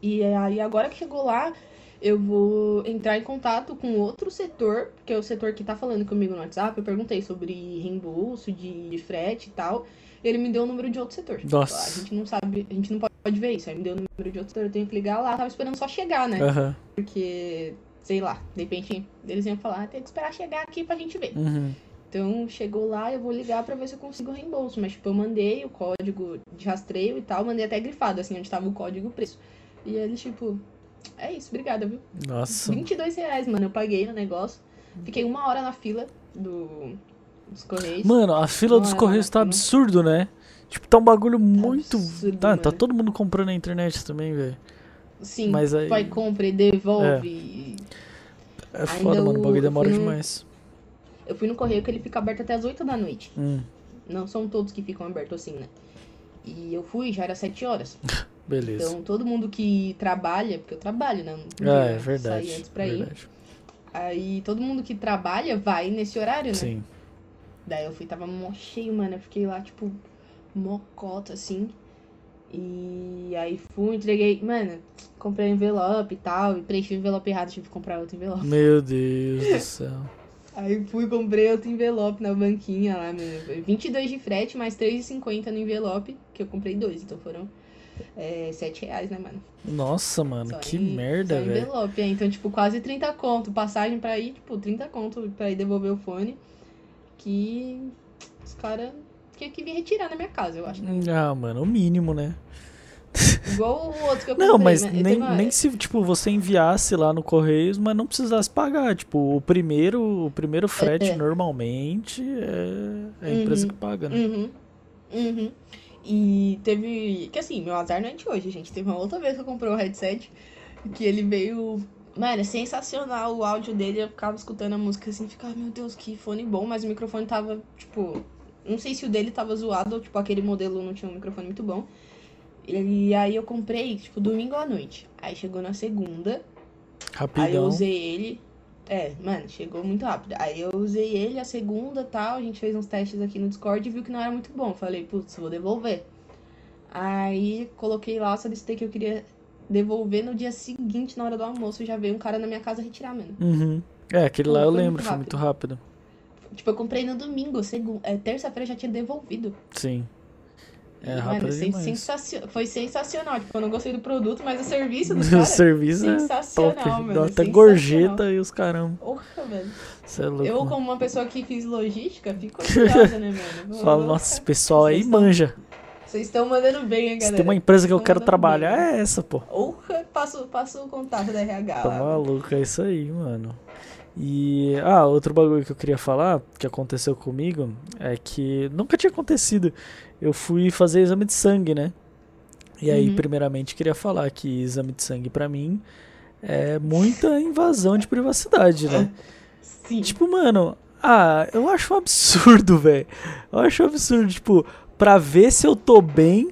E aí, agora que chegou lá, eu vou entrar em contato com outro setor, que é o setor que tá falando comigo no WhatsApp. Eu perguntei sobre reembolso de frete e tal. Ele me deu o número de outro setor. Nossa. A gente não sabe, a gente não pode ver isso. Aí me deu o número de outro setor, eu tenho que ligar lá. Tava esperando só chegar, né? Aham. Porque, sei lá, de repente eles iam falar, ah, tem que esperar chegar aqui pra gente ver. Uhum. Então, chegou lá, eu vou ligar pra ver se eu consigo reembolso. Mas, tipo, eu mandei o código de rastreio e tal, mandei até grifado, assim, onde tava o código e o preço. E eles, tipo, é isso, obrigada, viu? Nossa. 22 reais, mano, eu paguei no negócio. Fiquei uma hora na fila do, dos Correios. Mano, a fila Não dos é Correios tá absurdo, né? Tipo, tá um bagulho muito. absurdo, tá, tá todo mundo comprando na internet também, velho. Sim, mas aí- vai, compra e devolve. É foda, Ainda mano. O bagulho demora no- demais. Eu fui no correio que ele fica aberto até as 8 da noite. Hum, Não são todos que ficam abertos assim, né? E eu fui, já era 7 horas. (laughs) beleza. Então, todo mundo que trabalha, porque eu trabalho, né? Não ah, é verdade. Sair antes pra ir. verdade. Aí, todo mundo que trabalha vai nesse horário, né? Sim. Daí eu fui, tava mó cheio, mano. Eu fiquei lá, tipo, mocota, assim. E aí fui, entreguei. Mano, comprei um envelope e tal. E preenchi o envelope errado, tive que comprar outro envelope. Meu Deus do céu. (laughs) Aí fui, comprei outro envelope na banquinha lá, mano. Foi 22 de frete, mais 3,50 no envelope, que eu comprei dois. Então foram é, 7 reais, né, mano? Nossa, mano, Só que em- merda, velho. envelope, é. Então, tipo, quase 30 conto. Passagem pra ir, tipo, 30 conto pra ir devolver o fone. Que os caras tinham que vir retirar na minha casa, eu acho. Ah, mano, o mínimo, né? Igual o outro que eu comprei. Não, mas né? nem, uma- nem se, tipo, você enviasse lá no Correios, mas não precisasse pagar. Tipo, o primeiro, o primeiro frete, É. normalmente, é, é a empresa Uhum. que paga, né? Uhum. Uhum. E teve. Que assim, meu azar não é de hoje, gente. Teve uma outra vez que eu comprei um headset que ele veio. Mano, é sensacional o áudio dele. Eu ficava escutando a música assim, ficava, meu Deus, que fone bom, mas o microfone tava, tipo. Não sei se o dele tava zoado ou, tipo, aquele modelo não tinha um microfone muito bom. E aí eu comprei, tipo, domingo à noite. Aí chegou na segunda. Rapidão. Aí eu usei ele. É, mano, chegou muito rápido. Aí eu usei ele a segunda tal. A gente fez uns testes aqui no Discord e viu que não era muito bom. Falei, putz, vou devolver. Aí coloquei lá, solicitei que eu queria devolver no dia seguinte, na hora do almoço. Já veio um cara na minha casa retirar, mano. Uhum. É, aquele lá eu foi lembro, foi muito rápido. Tipo, eu comprei no domingo, segu... é, terça-feira já tinha devolvido. Sim. É rápido mano, sen- demais. sensacio- foi sensacional. Tipo, eu não gostei do produto, mas o serviço (laughs) do O cara. serviço é sensacional, top. mano, Dá até sensacional. gorjeta e os caramba. Porra, velho. Você é louco. Eu, como uma pessoa que fiz logística, fico (laughs) orgulhosa, né, mano? Fala, nossa, esse pessoal aí manja. Vocês estão mandando bem, hein, Se galera? tem uma empresa que eu quero trabalhar, bem. é essa, pô. Porra, passo, passo o contato da RH Tá lá. maluco, é isso aí, mano. E, ah, outro bagulho que eu queria falar, que aconteceu comigo, é que nunca tinha acontecido. Eu fui fazer exame de sangue, né? E aí, Uhum. primeiramente, queria falar que exame de sangue pra mim é muita invasão de privacidade, né? Sim. Tipo, mano, ah, eu acho um absurdo, (laughs) velho. Eu acho um absurdo, tipo, pra ver se eu tô bem,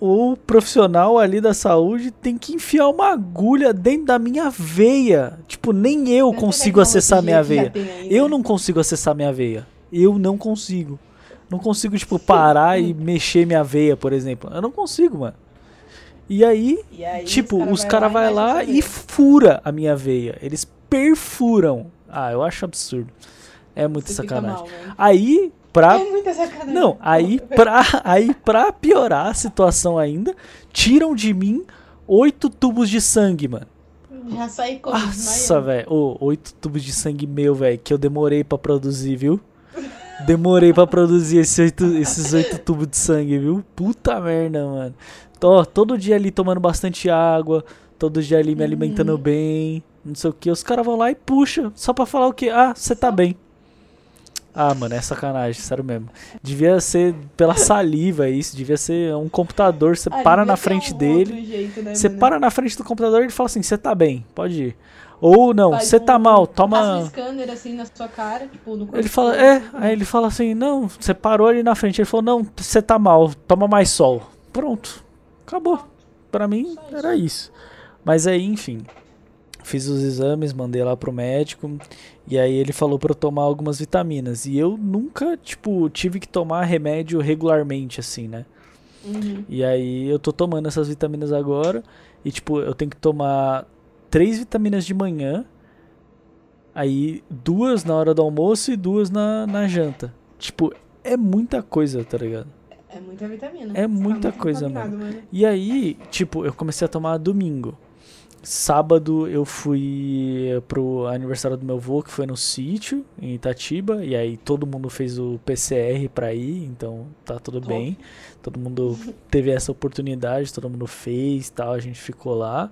o profissional ali da saúde tem que enfiar uma agulha dentro da minha veia. Tipo, nem eu será consigo acessar minha veia. aí, Eu né? não consigo acessar minha veia. Eu não consigo. Não consigo, tipo, parar e (laughs) mexer minha veia, por exemplo. Eu não consigo, mano. E aí, E aí, tipo, os caras vai vai lá mexe e na sua fura a minha veia. Eles perfuram. Ah, eu acho absurdo. É muita Você sacanagem. mal, né? Aí, pra. É muita sacanagem. Não, aí (laughs) pra, aí pra piorar a situação ainda, tiram de mim oito tubos de sangue, mano. Já saí como? Nossa, desmaiando. velho. Ô, oito tubos de sangue meu, velho, que eu demorei pra produzir, viu? Demorei pra produzir esse oito- esses oito tubos de sangue, viu? Puta merda, mano. Tô todo dia ali tomando bastante água, todo dia ali me alimentando bem, não sei o que. Os caras vão lá e puxa, só pra falar o que? Ah, você tá bem. Ah, mano, é sacanagem, sério mesmo. Devia ser pela saliva isso, devia ser um computador, você Ah, para na frente um dele. jeito, né, Você mano? para na frente do computador e ele fala assim: você tá bem, pode ir. Ou não, você tá um- mal, Passa um toma. scanner assim na sua cara, tipo, no Ele fala, é, aí ele fala assim: não, você parou ali na frente. Ele falou: não, você tá mal, toma mais sol. Pronto, acabou. Pra mim era isso. Mas aí, enfim, fiz os exames, mandei lá pro médico. E aí ele falou pra eu tomar algumas vitaminas. E eu nunca, tipo, tive que tomar remédio regularmente, assim, né? Uhum. E aí eu tô tomando essas vitaminas agora. E tipo, eu tenho que tomar três vitaminas de manhã. Aí duas na hora do almoço e duas na, na janta. Tipo, é muita coisa, tá ligado? É muita vitamina. É tá muita muito coisa, vitaminado, mano. E aí, tipo, eu comecei a tomar domingo. Sábado eu fui pro aniversário do meu avô, que foi no sítio, em Itatiba, e aí todo mundo fez o PCR pra ir, então tá tudo Top. bem. Todo mundo (laughs) teve essa oportunidade, todo mundo fez tal, a gente ficou lá.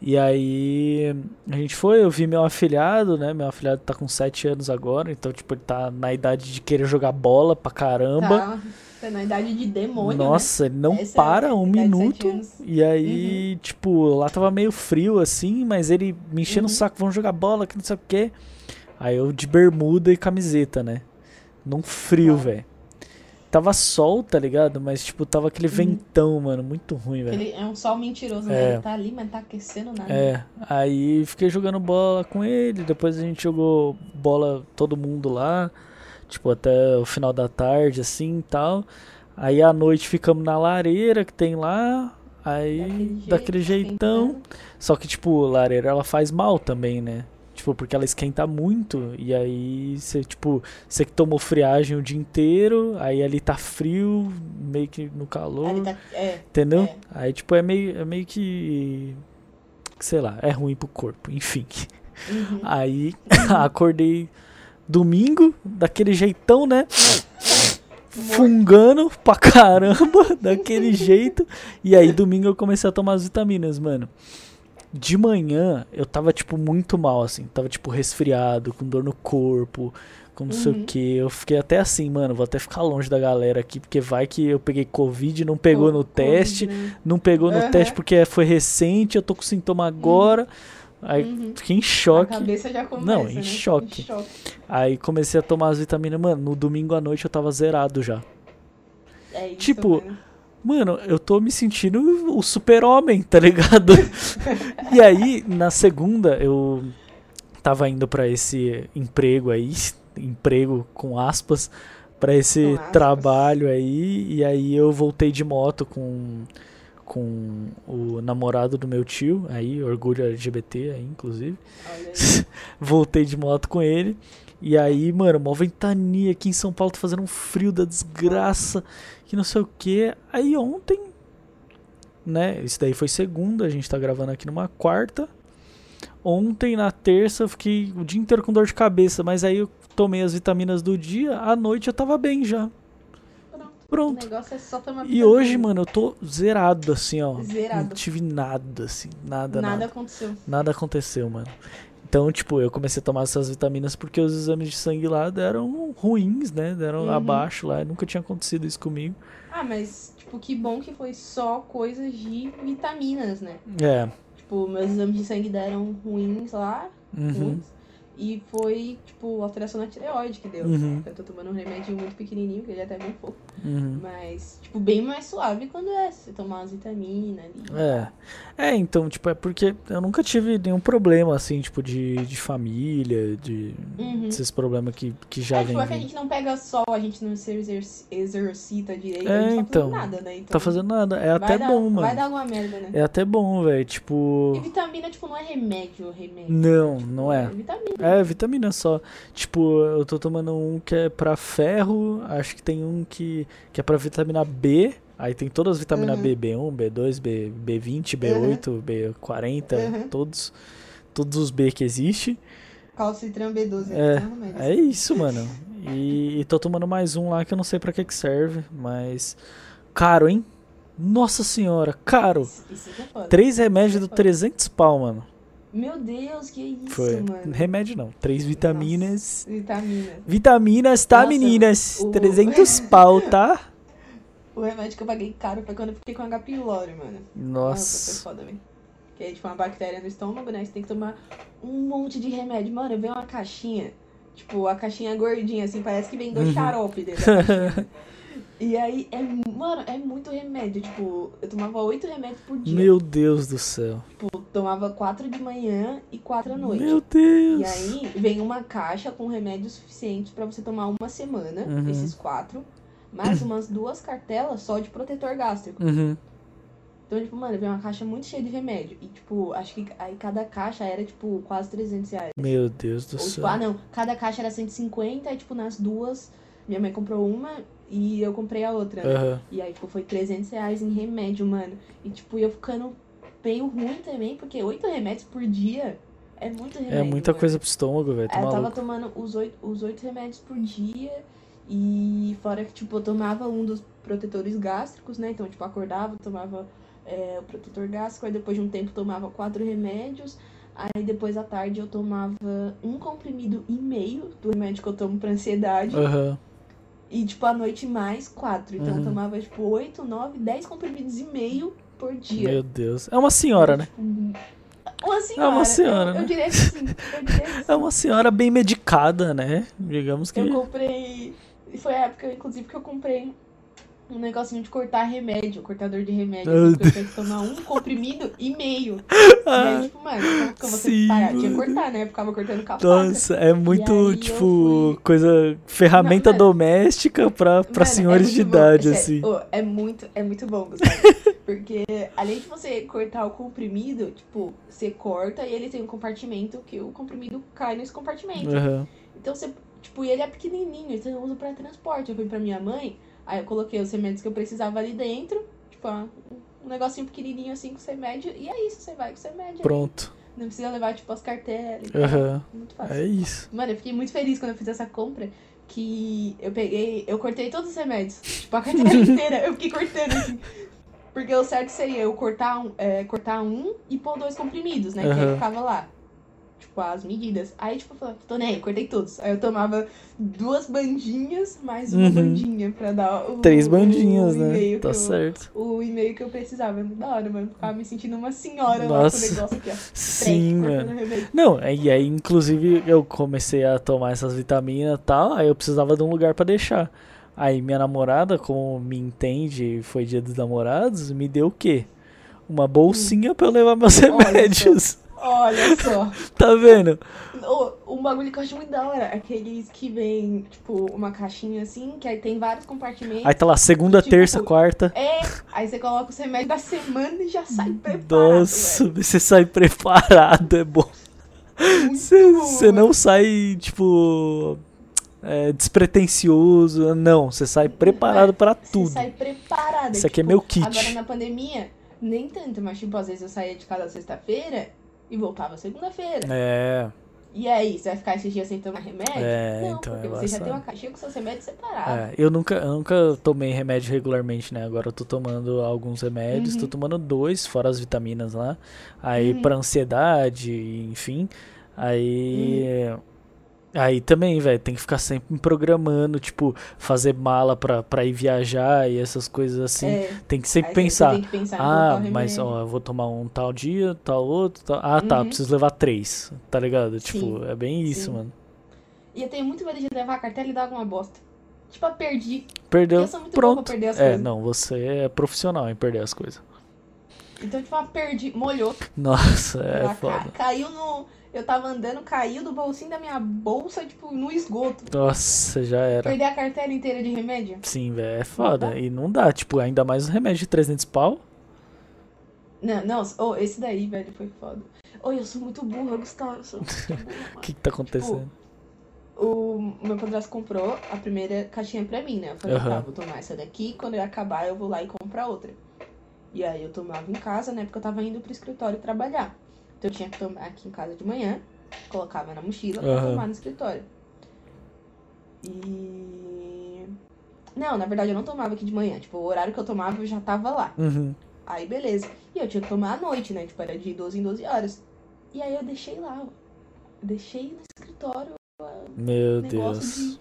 E aí a gente foi, eu vi meu afilhado, né? Meu afilhado tá com 7 anos agora, então, tipo, ele tá na idade de querer jogar bola pra caramba. Tá, tá na idade de demônio, né? Nossa, ele não Essa é para a um minuto. E aí, tipo, lá tava meio frio assim, mas ele me enchendo o Uhum. saco, vamos jogar bola, que não sei o quê. Aí eu de bermuda e camiseta, né? Num frio, Tá. velho. Tava sol, tá ligado? Mas, tipo, tava aquele Uhum. ventão, mano, muito ruim, velho. É um sol mentiroso, É. né? Ele tá ali, mas não tá aquecendo nada. É, aí fiquei jogando bola com ele, depois a gente jogou bola todo mundo lá, tipo, até o final da tarde, assim, e tal. Aí à noite ficamos na lareira que tem lá, aí jeito, daquele jeitão. esquentando. Só que, tipo, lareira ela faz mal também, né? Tipo, porque ela esquenta muito, e aí você, tipo, você que tomou friagem o dia inteiro, aí ali tá frio, meio que no calor. Tá, é, Entendeu? É. Aí, tipo, é meio, é meio que. Sei lá, é ruim pro corpo, enfim. uhum. Aí, (laughs) acordei domingo, daquele jeitão, né? Fungando pra caramba, (laughs) daquele (laughs) jeito. E aí, domingo eu comecei a tomar as vitaminas, mano. de manhã eu tava, tipo, muito mal, assim. Tava, tipo, resfriado, com dor no corpo, com não sei o Uhum. que. Eu fiquei até assim, mano, vou até ficar longe da galera aqui, porque vai que eu peguei Covid, não pegou no Covid, teste, né? não pegou no Aham. teste porque foi recente, eu tô com sintoma agora. Aí Uhum. fiquei em A choque. cabeça já começa, Não, em né? choque. Em choque. Aí comecei a tomar as vitaminas, mano, no domingo à noite eu tava zerado já. É isso, Tipo, mano. Mano, eu tô me sentindo o super-homem, tá ligado? (laughs) e aí, na segunda, eu tava indo pra esse emprego aí, emprego com aspas, pra esse Com aspas. trabalho aí, e aí eu voltei de moto com, com o namorado do meu tio, aí, orgulho LGBT aí, inclusive. (laughs) Voltei de moto com ele. E aí, mano, mó ventania aqui em São Paulo, tá fazendo um frio da desgraça, que não sei o que. Aí ontem, né? Isso daí foi segunda, a gente tá gravando aqui numa quarta. Ontem, na terça, eu fiquei o dia inteiro com dor de cabeça, mas aí eu tomei as vitaminas do dia, à noite eu tava bem já. Pronto. O negócio é só tomar E vitamina. hoje, mano, eu tô zerado, assim, ó. Não Zerado. tive nada, assim, nada, nada. Nada aconteceu. Nada aconteceu, mano. Então, tipo, eu comecei a tomar essas vitaminas porque os exames de sangue lá deram ruins, né? Deram Uhum. abaixo lá. Nunca tinha acontecido isso comigo. Ah, mas, tipo, que bom que foi só coisas de vitaminas, né? É. Tipo, meus exames de sangue deram ruins lá, Uhum. ruins. E foi, tipo, alteração na tireoide que deu. Uhum. Eu tô tomando um remédio muito pequenininho, que ele é até bem pouco. Uhum. Mas, tipo, bem mais suave quando é você tomar umas vitaminas ali. É. É, então, tipo, é porque eu nunca tive nenhum problema, assim, tipo, de, de família, de. Uhum. Esses problemas que, que já é, vem. tipo, é que a gente não pega sol, a gente não se exerc- exercita direito, É, a gente tá então. fazendo nada, né? Então, Tá fazendo nada. É até dar, bom, mano. Vai dar alguma merda, né? É até bom, velho. E Tipo. vitamina, tipo, não é remédio, remédio. Não, não é. É vitamina. É, vitamina só. Tipo, eu tô tomando um que é pra ferro, acho que tem um que, que é pra vitamina B. Aí tem todas as vitaminas Uhum. B, B1, B2, B, B20, B8, B40, Uhum. todos, todos os B que existe. Calcitran B12. É, remédio. É isso, mano. E, e tô tomando mais um lá que eu não sei pra que que serve, mas caro, hein? Nossa senhora, caro. Isso, isso é. Três remédios do Foda. 300 pau, mano. Meu Deus, que isso, Foi. mano. Remédio não, três vitaminas. Vitamina. Vitaminas, tá, Nossa, meninas? o- 300 (laughs) pau, tá? O remédio que eu paguei caro foi quando eu fiquei com H. pylori, mano. Nossa. foi foda, velho. Que é tipo uma bactéria no estômago, né? Você tem que tomar um monte de remédio. Mano, veio uma caixinha. Tipo, a caixinha gordinha, assim, parece que vem dois Uhum. xarope dentro. (laughs) E aí, é, mano, é muito remédio. Tipo, eu tomava oito remédios por dia. Meu Deus do céu. Tipo, tomava quatro de manhã e quatro à noite. Meu Deus. E aí vem uma caixa com remédios suficientes pra você tomar uma semana, Uhum. esses quatro, mais umas duas cartelas só de protetor gástrico. Uhum. Então, tipo, mano, vem uma caixa muito cheia de remédio. E, tipo, acho que aí cada caixa era, tipo, quase 300 reais. Meu Deus do Ou, céu. tipo, ah, não, cada caixa era 150, e, tipo, nas duas, minha mãe comprou uma e eu comprei a outra. né? E aí, tipo, foi 300 reais em remédio, mano. E, tipo, eu ficando meio ruim também, porque oito remédios por dia é muito remédio. É muita mano. coisa pro estômago, velho. Tá Aí eu tava maluco. tomando os oito, os oito remédios por dia. E fora que, tipo, eu tomava um dos protetores gástricos, né? Então, tipo, acordava, tomava é, o protetor gástrico, aí depois de um tempo tomava quatro remédios. Aí depois à tarde eu tomava um comprimido e meio do remédio que eu tomo pra ansiedade. Aham. E, tipo, à noite mais quatro. Então Uhum. eu tomava, tipo, oito, nove, dez comprimidos e meio por dia. Meu Deus. É uma senhora, né? Uma senhora. uma senhora, Eu, né? eu diria que sim. Eu diria que sim. (laughs) É uma senhora bem medicada, né? Digamos que. Eu comprei. Foi a época, inclusive, que eu comprei um negocinho de cortar remédio, cortador de remédio. Porque eu tinha que tomar um comprimido e meio. (laughs) E Ah, aí, tipo, mano, como ter sim, parar? Tinha que cortar, né? Eu ficava cortando com a. Nossa, é muito, aí tipo, fui- coisa. ferramenta Não, mano. doméstica pra, pra Mano, senhores é de bom, idade, é assim. é muito, é muito bom, Gustavo. (laughs) Porque além de você cortar o comprimido, tipo, você corta e ele tem um compartimento que o comprimido cai nesse compartimento. Aham. Então você, tipo, e ele é pequenininho, então eu uso pra transporte. Eu fui pra minha mãe, aí eu coloquei os remédios que eu precisava ali dentro, tipo, um negocinho pequenininho assim com remédio, e é isso, você vai com remédio. Pronto. Não precisa levar, tipo, as cartelas. Aham. Muito fácil. É isso. Mano, eu fiquei muito feliz quando eu fiz essa compra. Que eu peguei, eu cortei todos os remédios. Tipo, a carteira (laughs) inteira. Eu fiquei cortando assim. Porque o certo seria eu cortar um, é, cortar um e pôr dois comprimidos, né? Que aí ficava lá. Tipo, as medidas. Aí, tipo, eu falei, tô nem aí, cortei todos. Aí eu tomava duas bandinhas mais uma Uhum. bandinha pra dar o. Três o bandinhas, né? Tá eu- certo. O e-mail que eu precisava. É muito da hora, mano. Ficava me sentindo uma senhora lá com Nossa. o negócio aqui, ó. Sim, mano. Não, e aí, inclusive, eu comecei a tomar essas vitaminas e tal, aí eu precisava de um lugar pra deixar. Aí minha namorada, como me entende, foi dia dos namorados, me deu o quê? Uma bolsinha pra eu levar meus Olha só. Olha só. (laughs) Tá vendo? O, um bagulho que eu acho muito da hora. Aqueles que vem, tipo, uma caixinha assim, que aí tem vários compartimentos. Aí tá lá, segunda, Tipo, terça, quarta. É, aí você coloca os remédios da semana e já sai preparado. (laughs) Nossa, você sai preparado, é bom. Você você não sai, tipo, é, despretensioso, não. Você sai preparado pra Você tudo. sai preparado. Isso aqui é tipo, meu kit. Agora na pandemia, nem tanto, mas tipo, às vezes eu saía de casa sexta-feira e voltava segunda-feira. É, E aí, você vai ficar esses dias sem tomar remédio? É, não, então é porque você já tem uma caixinha com seus remédios separados. é. Eu nunca, eu nunca tomei remédio regularmente, né? Agora eu tô tomando alguns remédios, Uhum. tô tomando dois, fora as vitaminas lá. Aí Uhum. pra ansiedade, enfim. Aí. Aí também, velho, tem que ficar sempre me programando, tipo, fazer mala pra, pra ir viajar e essas coisas assim. É, Tem que sempre pensar. tem que pensar Ah, mas ó, eu vou tomar um tal dia, tal outro, tal... Ah, tá, Uhum. preciso levar três, tá ligado? Tipo, Sim, é bem isso, sim. mano. E eu tenho muito medo de levar a cartela e dar alguma bosta. Tipo, eu perdi. Perdeu, Eu sou muito boa pra pronto. perder as É, coisas. não, você é profissional em perder as coisas. Então, tipo, eu perdi, molhou. Nossa, é Ela ca- foda. caiu no. Eu tava andando, caiu do bolsinho da minha bolsa, tipo, no esgoto. Nossa, já era. Perder a cartela inteira de remédio. Sim, velho, é foda. dá. E não dá, tipo, ainda mais um remédio de 300 pau. Não, não, oh, esse daí, velho, foi foda. Oh, eu sou muito burra, Gustavo. O (laughs) que que tá acontecendo? O meu padrasto comprou a primeira caixinha pra mim, né? Eu falei, Aham. tá, vou tomar essa daqui, quando eu acabar eu vou lá e comprar outra. E aí eu tomava em casa, né? Porque eu tava indo pro escritório trabalhar. Então eu tinha que tomar aqui em casa de manhã, colocava na mochila pra Aham. tomar no escritório. E. Não, na verdade eu não tomava aqui de manhã. Tipo, o horário que eu tomava eu já tava lá. Uhum. Aí beleza. E eu tinha que tomar à noite, né? Tipo, era de 12 em 12 horas. E aí eu deixei lá, ó. Eu deixei no escritório Meu negócio Deus.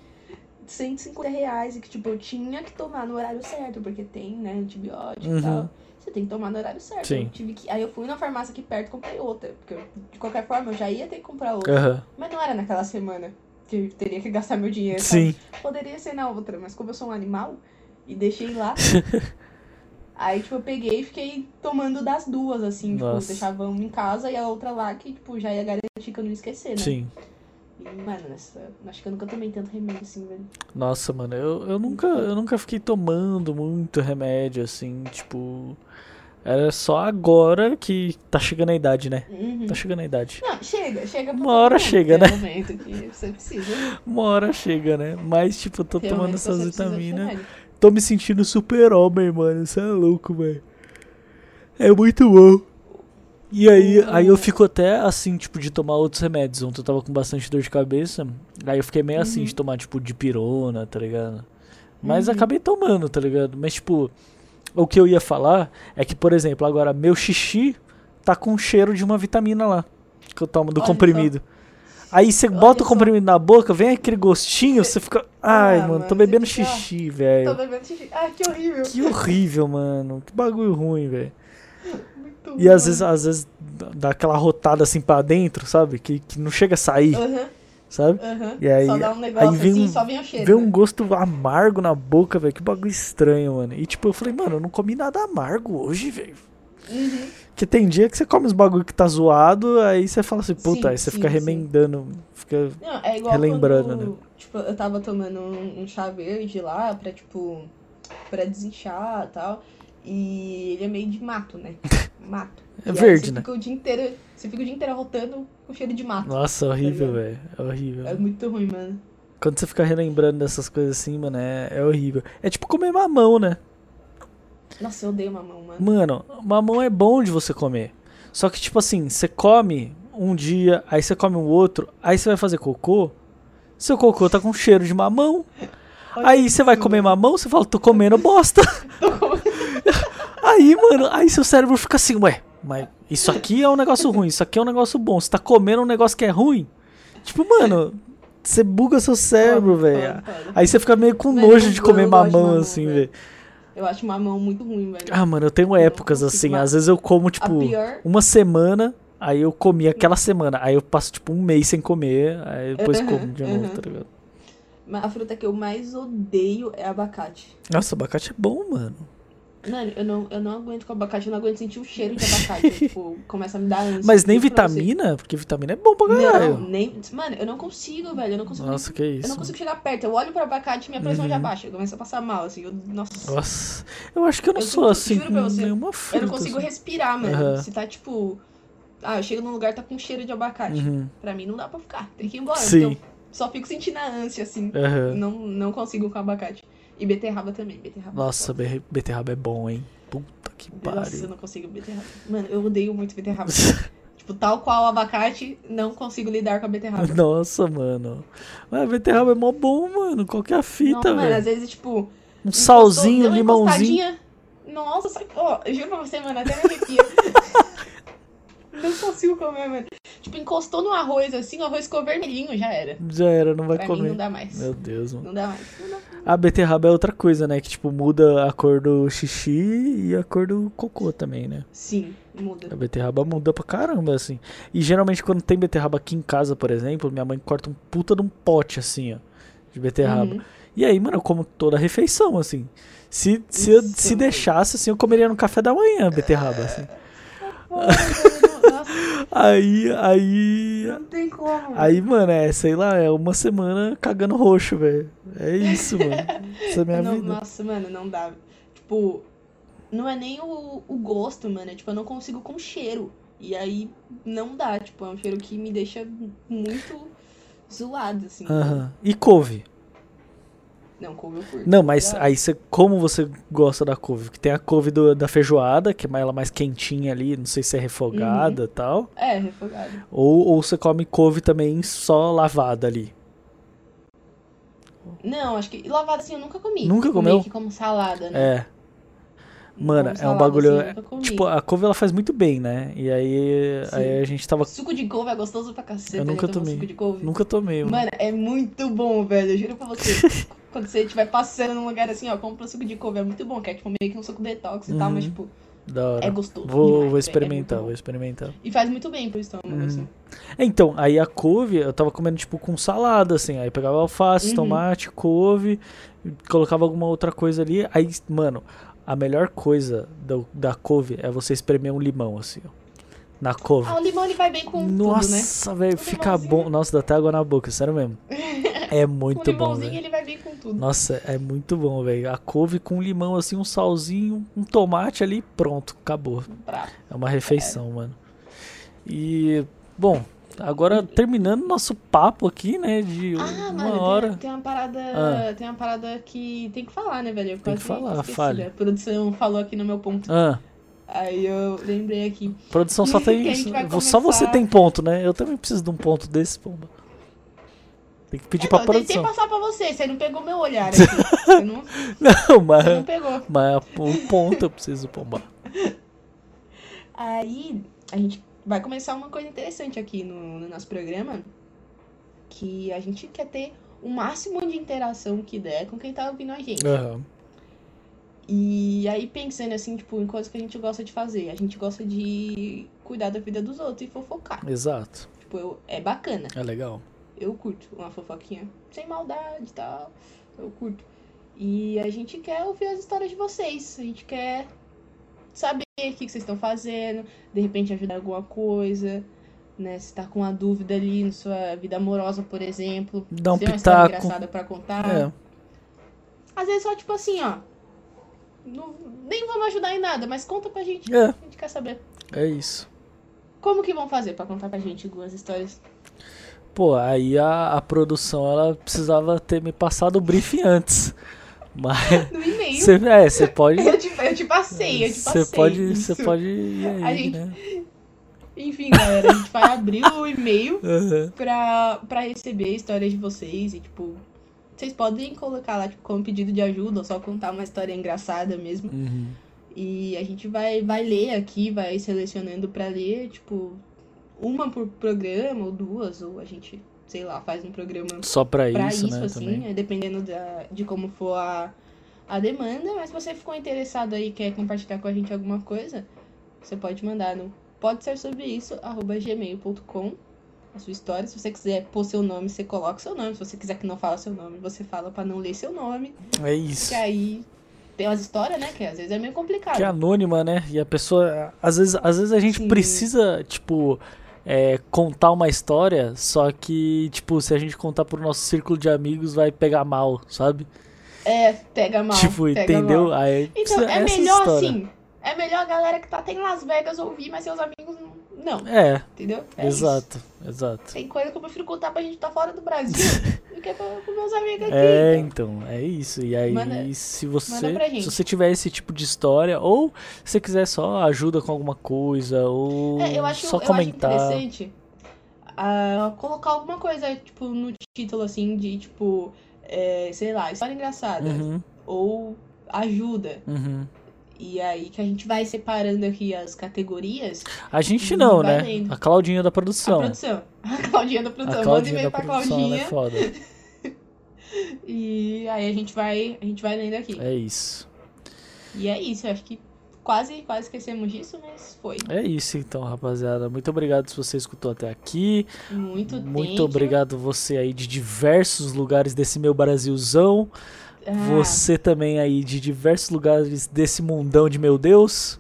de 150 reais e que, tipo, eu tinha que tomar no horário certo, porque tem, né, antibiótico Uhum. e tal. Você tem que tomar no horário certo. Sim. Eu tive que... Aí eu fui na farmácia aqui perto e comprei outra. Porque eu, de qualquer forma eu já ia ter que comprar outra. Aham. Mas não era naquela semana que eu teria que gastar meu dinheiro. sabe? Sim. Poderia ser na outra, mas como eu sou um animal e deixei lá. (laughs) Aí, tipo, eu peguei e fiquei tomando das duas, assim, tipo, Nossa. deixava uma em casa e a outra lá que, tipo, já ia garantir que eu não ia esquecer, né? Sim. E, mano, nessa... acho que eu nunca tomei tanto remédio assim, velho. Nossa, mano, eu, eu nunca eu nunca fiquei tomando muito remédio assim, tipo, era só agora que tá chegando a idade, né? Uhum. Tá chegando a idade. Não, chega, chega Uma hora chega, né? um momento que você precisa. Uma hora chega, né? Mas tipo, eu tô um tomando essas vitaminas. remédio. Tô me sentindo super-homem, mano. Isso é louco, velho. É muito bom. E aí, Uhum. aí eu fico até assim, tipo, de tomar outros remédios. Ontem eu tava com bastante dor de cabeça. Aí eu fiquei meio assim Uhum. de tomar, tipo, de pirona, tá ligado? Mas Uhum. acabei tomando, tá ligado? Mas, tipo, o que eu ia falar é que, por exemplo, agora meu xixi tá com cheiro de uma vitamina lá. Que eu tomo do Olha comprimido. Aí você Olha bota o só. comprimido na boca, vem aquele gostinho, você fica. Ai, Ah, mano, tô bebendo fica- xixi, velho. Tô bebendo xixi. Ai, que horrível. Que horrível, mano. Que bagulho ruim, velho. Muito E às ruim. vezes, às vezes dá aquela rotada assim pra dentro, sabe? Que, que não chega a sair, Aham, sabe? aham. E aí- Só dá um negócio aí vem assim, um- só vem o cheiro. Vê um né? gosto amargo na boca, velho. Que bagulho estranho, mano. E tipo, eu falei, mano, eu não comi nada amargo hoje, velho. Uhum. Porque tem dia que você come os bagulho que tá zoado, aí você fala assim, puta, Sim, aí você sim, fica sim. remendando. Fica. Não, é Relembrando, quando, né? tipo, eu tava tomando um, um chá verde lá pra, tipo, pra desinchar e tal. E ele é meio de mato, né? (laughs) Mato. É verde, você né? Fica o dia inteiro, você fica o dia inteiro rotando com cheiro de mato. Nossa, horrível, ligado? velho. É horrível. É muito ruim, mano. Quando você fica relembrando dessas coisas assim, mano, é, é horrível. É tipo comer mamão, né? Nossa, eu odeio mamão, mano. Mano, mamão é bom de você comer. Só que, tipo assim, você come um dia, aí você come um outro, aí você vai fazer cocô, seu cocô tá com cheiro de mamão. Olha Aí você vai comer mamão, você fala, tô comendo bosta. (laughs) (laughs) Aí, mano, aí seu cérebro fica assim, ué, mas isso aqui é um negócio ruim, isso aqui é um negócio bom. Você tá comendo um negócio que é ruim? Tipo, mano, você buga seu cérebro, velho. Aí você fica meio com Velho, nojo eu de eu comer de mamão, mamão, assim, velho. Eu acho mamão muito ruim, velho. Ah, mano, eu tenho épocas consigo, assim. Às vezes eu como, tipo, pior- uma semana, aí eu comi aquela semana. Aí eu passo, tipo, um mês sem comer, aí depois Uhum, como de novo, uhum. tá ligado? Mas a fruta que eu mais odeio é abacate. Nossa, abacate é bom, mano. Mano, eu não, eu não aguento com abacate, eu não aguento sentir o cheiro de abacate. eu, (laughs) tipo, começa a me dar ânsia. Mas nem juro pra você. vitamina, porque vitamina é bom pra Não, caralho. nem. Mano, eu não consigo, velho. Eu não consigo. Nossa, que Eu não isso. consigo chegar perto. Eu olho pro abacate e minha pressão já Uhum. baixa. Eu começo a passar mal, assim. Eu, nossa. Nossa, eu acho que eu não Eu sou juro- assim juro pra você, nenhuma Eu fruta. não consigo assim. respirar, mano. Aham. Se tá tipo. Ah, eu chego num lugar tá com cheiro de abacate. Uhum. Pra mim não dá pra ficar. Tem que ir embora. Sim. Então, só fico sentindo a ânsia, assim. Aham. Não, não consigo com abacate. E beterraba também. Beterraba. Nossa, be- beterraba é bom, hein? Puta que Nossa, eu pariu. não consigo beterraba. Mano, eu odeio muito beterraba. (laughs) tipo, tal qual o abacate, não consigo lidar com a beterraba. Nossa, mano. Mas beterraba é mó bom, mano. Qual que é a fita, não, mano, velho? às vezes, tipo, Um salzinho, limãozinho. Nossa, ó, juro pra você, mano, até me arrepia. (laughs) não consigo comer, mano. Tipo, encostou no arroz assim, o arroz ficou vermelhinho, já era. Já era, não vai Pra mim comer. não dá mais. Meu Deus, mano. Não dá mais. Não dá. A beterraba é outra coisa, né? Que, tipo, muda a cor do xixi e a cor do cocô também, né? Sim, muda. A beterraba muda pra caramba, assim. E geralmente quando tem beterraba aqui em casa, por exemplo, minha mãe corta um puta de um pote, assim, ó. De beterraba. Uhum. E aí, mano, eu como toda a refeição, assim. Se, se, eu, se deixasse, assim, eu comeria no café da manhã beterraba, assim. (laughs) Aí, aí. não tem como. Aí, mano, é, sei lá, é uma semana cagando roxo, velho. É isso, mano. Essa é a minha Não, vida. Nossa, mano, não dá. Tipo, não é nem o, o gosto, mano. É tipo, eu não consigo com cheiro. E aí não dá. Tipo, é um cheiro que me deixa muito zoado, assim. Aham. E couve? Não, couve eu curto. Não, mas Dá. aí você, como você gosta da couve? Porque tem a couve do- da feijoada, que é mais- ela mais quentinha ali, não sei se é refogada Uhum. e tal. É, refogado. Ou, ou você come couve também só lavada ali. Não, acho que lavada assim eu nunca comi. Nunca comeu? Meio que como salada, né? É. Mano, Como é um bagulho. assim, comi. tipo, a couve ela faz muito bem, né? E aí, Sim. aí a gente tava. Suco de couve é gostoso pra cacete. Eu né? nunca tomei. Suco de couve. Nunca tomei, mano. Mano, é muito bom, velho. Eu juro pra você. (laughs) Quando você estiver passando num lugar assim, ó, compra suco de couve. É muito bom, que é tipo meio que um suco detox e tal, mas Uhum. tipo, é gostoso. Vou, demais, vou velho, experimentar, é vou experimentar. E faz muito bem pro estômago, Uhum. assim. Então, aí a couve, eu tava comendo tipo com salada, assim. Aí pegava alface, Uhum. tomate, couve, colocava alguma outra coisa ali. Aí, mano, a melhor coisa do- da couve é você espremer um limão, assim, ó. Na couve. Ah, o limão ele vai bem com tudo, né? Nossa, velho, O fica bom. Nossa, dá até água na boca, sério mesmo. É O (laughs) muito bom, limãozinho velho. ele vai bem com tudo. Nossa, é muito bom, velho. A couve com limão, assim, um salzinho, um tomate ali, pronto, acabou. Prato. É uma refeição, mano. E, bom, agora terminando nosso papo aqui, né, de Ah, uma mano, hora. Tem, tem uma parada. Ah. Tem uma parada que tem que falar, né, velho? Eu Tem que falar, fale. A produção falou aqui no meu ponto. Ah, Aí eu lembrei aqui. produção só tem. Só você tem ponto, né? Eu também preciso de um ponto desse, pomba. Tem que pedir pra Então, eu tentei produção. passar pra você, você não pegou meu olhar (laughs) aqui. Você não, Não, você não mas, pegou. mas um ponto eu preciso, pomba. Aí a gente vai começar uma coisa interessante aqui no, no nosso programa. Que a gente quer ter o máximo de interação que der com quem tá ouvindo a gente. Aham. E aí pensando assim, tipo, em coisas que a gente gosta de fazer. A gente gosta de cuidar da vida dos outros e fofocar. Exato. Tipo, eu, é bacana. É legal. Eu curto uma fofoquinha. Sem maldade e tal. Eu curto. E a gente quer ouvir as histórias de vocês. A gente quer saber o que, vocês estão fazendo. De repente ajudar alguma coisa. Né? Se tá com uma dúvida ali na sua vida amorosa, por exemplo. Dá um Se tem uma história pitaco. engraçada pra contar. É. Às vezes só tipo assim, ó. Não- nem vamos ajudar em nada, mas conta pra gente. É, A gente quer saber. é isso. Como que vão fazer pra contar pra gente algumas histórias? Pô, aí a, a produção ela precisava ter me passado o briefing antes. (laughs) Mas No e-mail. você é, você pode (laughs) Eu te, eu te passei, eu te passei. você pode, você pode ir aí, A gente- né? Enfim, galera, a gente vai abrir o e-mail (laughs) Aham. pra, pra receber histórias de vocês e, tipo, vocês podem colocar lá, tipo, como pedido de ajuda ou só contar uma história engraçada mesmo. Uhum. E a gente vai, vai ler aqui, vai selecionando pra ler, tipo, uma por programa ou duas, ou a gente, sei lá, faz um programa Só pra, pra isso, isso, né? assim, também. é, dependendo da, de como for a, a demanda. Mas se você ficou interessado aí, quer compartilhar com a gente alguma coisa, você pode mandar no pode ser sobre isso, arroba gmail.com a sua história. Se você quiser pôr seu nome, você coloca seu nome. Se você quiser que não fale seu nome, você fala pra não ler seu nome. É isso. Que aí tem umas histórias, né? Que às vezes é meio complicado. Que é anônima, né? E a pessoa. Às vezes, às vezes a gente Sim. precisa, tipo, é, contar uma história, só que, tipo, se a gente contar pro nosso círculo de amigos, vai pegar mal, sabe? É, pega mal. tipo, pega entendeu? mal. Aí Então, é melhor história. assim. É melhor a galera que tá até em Las Vegas ouvir, mas seus amigos não. É, entendeu? É isso. exato, exato. Tem coisa que eu prefiro contar pra gente que tá fora do Brasil (laughs) do que pra, pros meus amigos aqui. É, então. então, é isso. E aí, Manda- se você pra gente. se você tiver esse tipo de história, ou se você quiser só ajuda com alguma coisa, ou É, eu acho, só eu acho comentar. interessante ah, colocar alguma coisa, tipo, no título, assim, de, tipo, é, sei lá, história engraçada. Uhum, Ou ajuda. uhum. E aí que a gente vai separando aqui as categorias. A gente não, né? lendo. A Claudinha da A produção. produção. (laughs) A Claudinha da A produção. Manda Claudinha e-mail da pra produção, ela é Claudinha. foda. (laughs) E aí a gente vai, a gente vai lendo aqui. É isso. E é isso, eu acho que quase, quase esquecemos disso, mas foi. É isso então, rapaziada. Muito obrigado se você escutou até aqui. Muito Muito thank you. obrigado você aí de diversos lugares desse meu Brasilzão. Ah, Você também aí de diversos lugares desse mundão de meu Deus.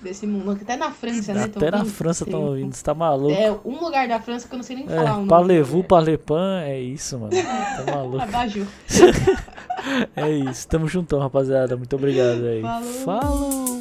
Desse mundo, até na França, né? Até na? França estão ouvindo, você tá maluco. É, um lugar da França que eu não sei nem falar o É, nome. Parlevu, Parlepan, é isso, mano. (laughs) Tá maluco. (laughs) É isso. Tamo juntão, rapaziada. Muito obrigado aí. Falou. Falou.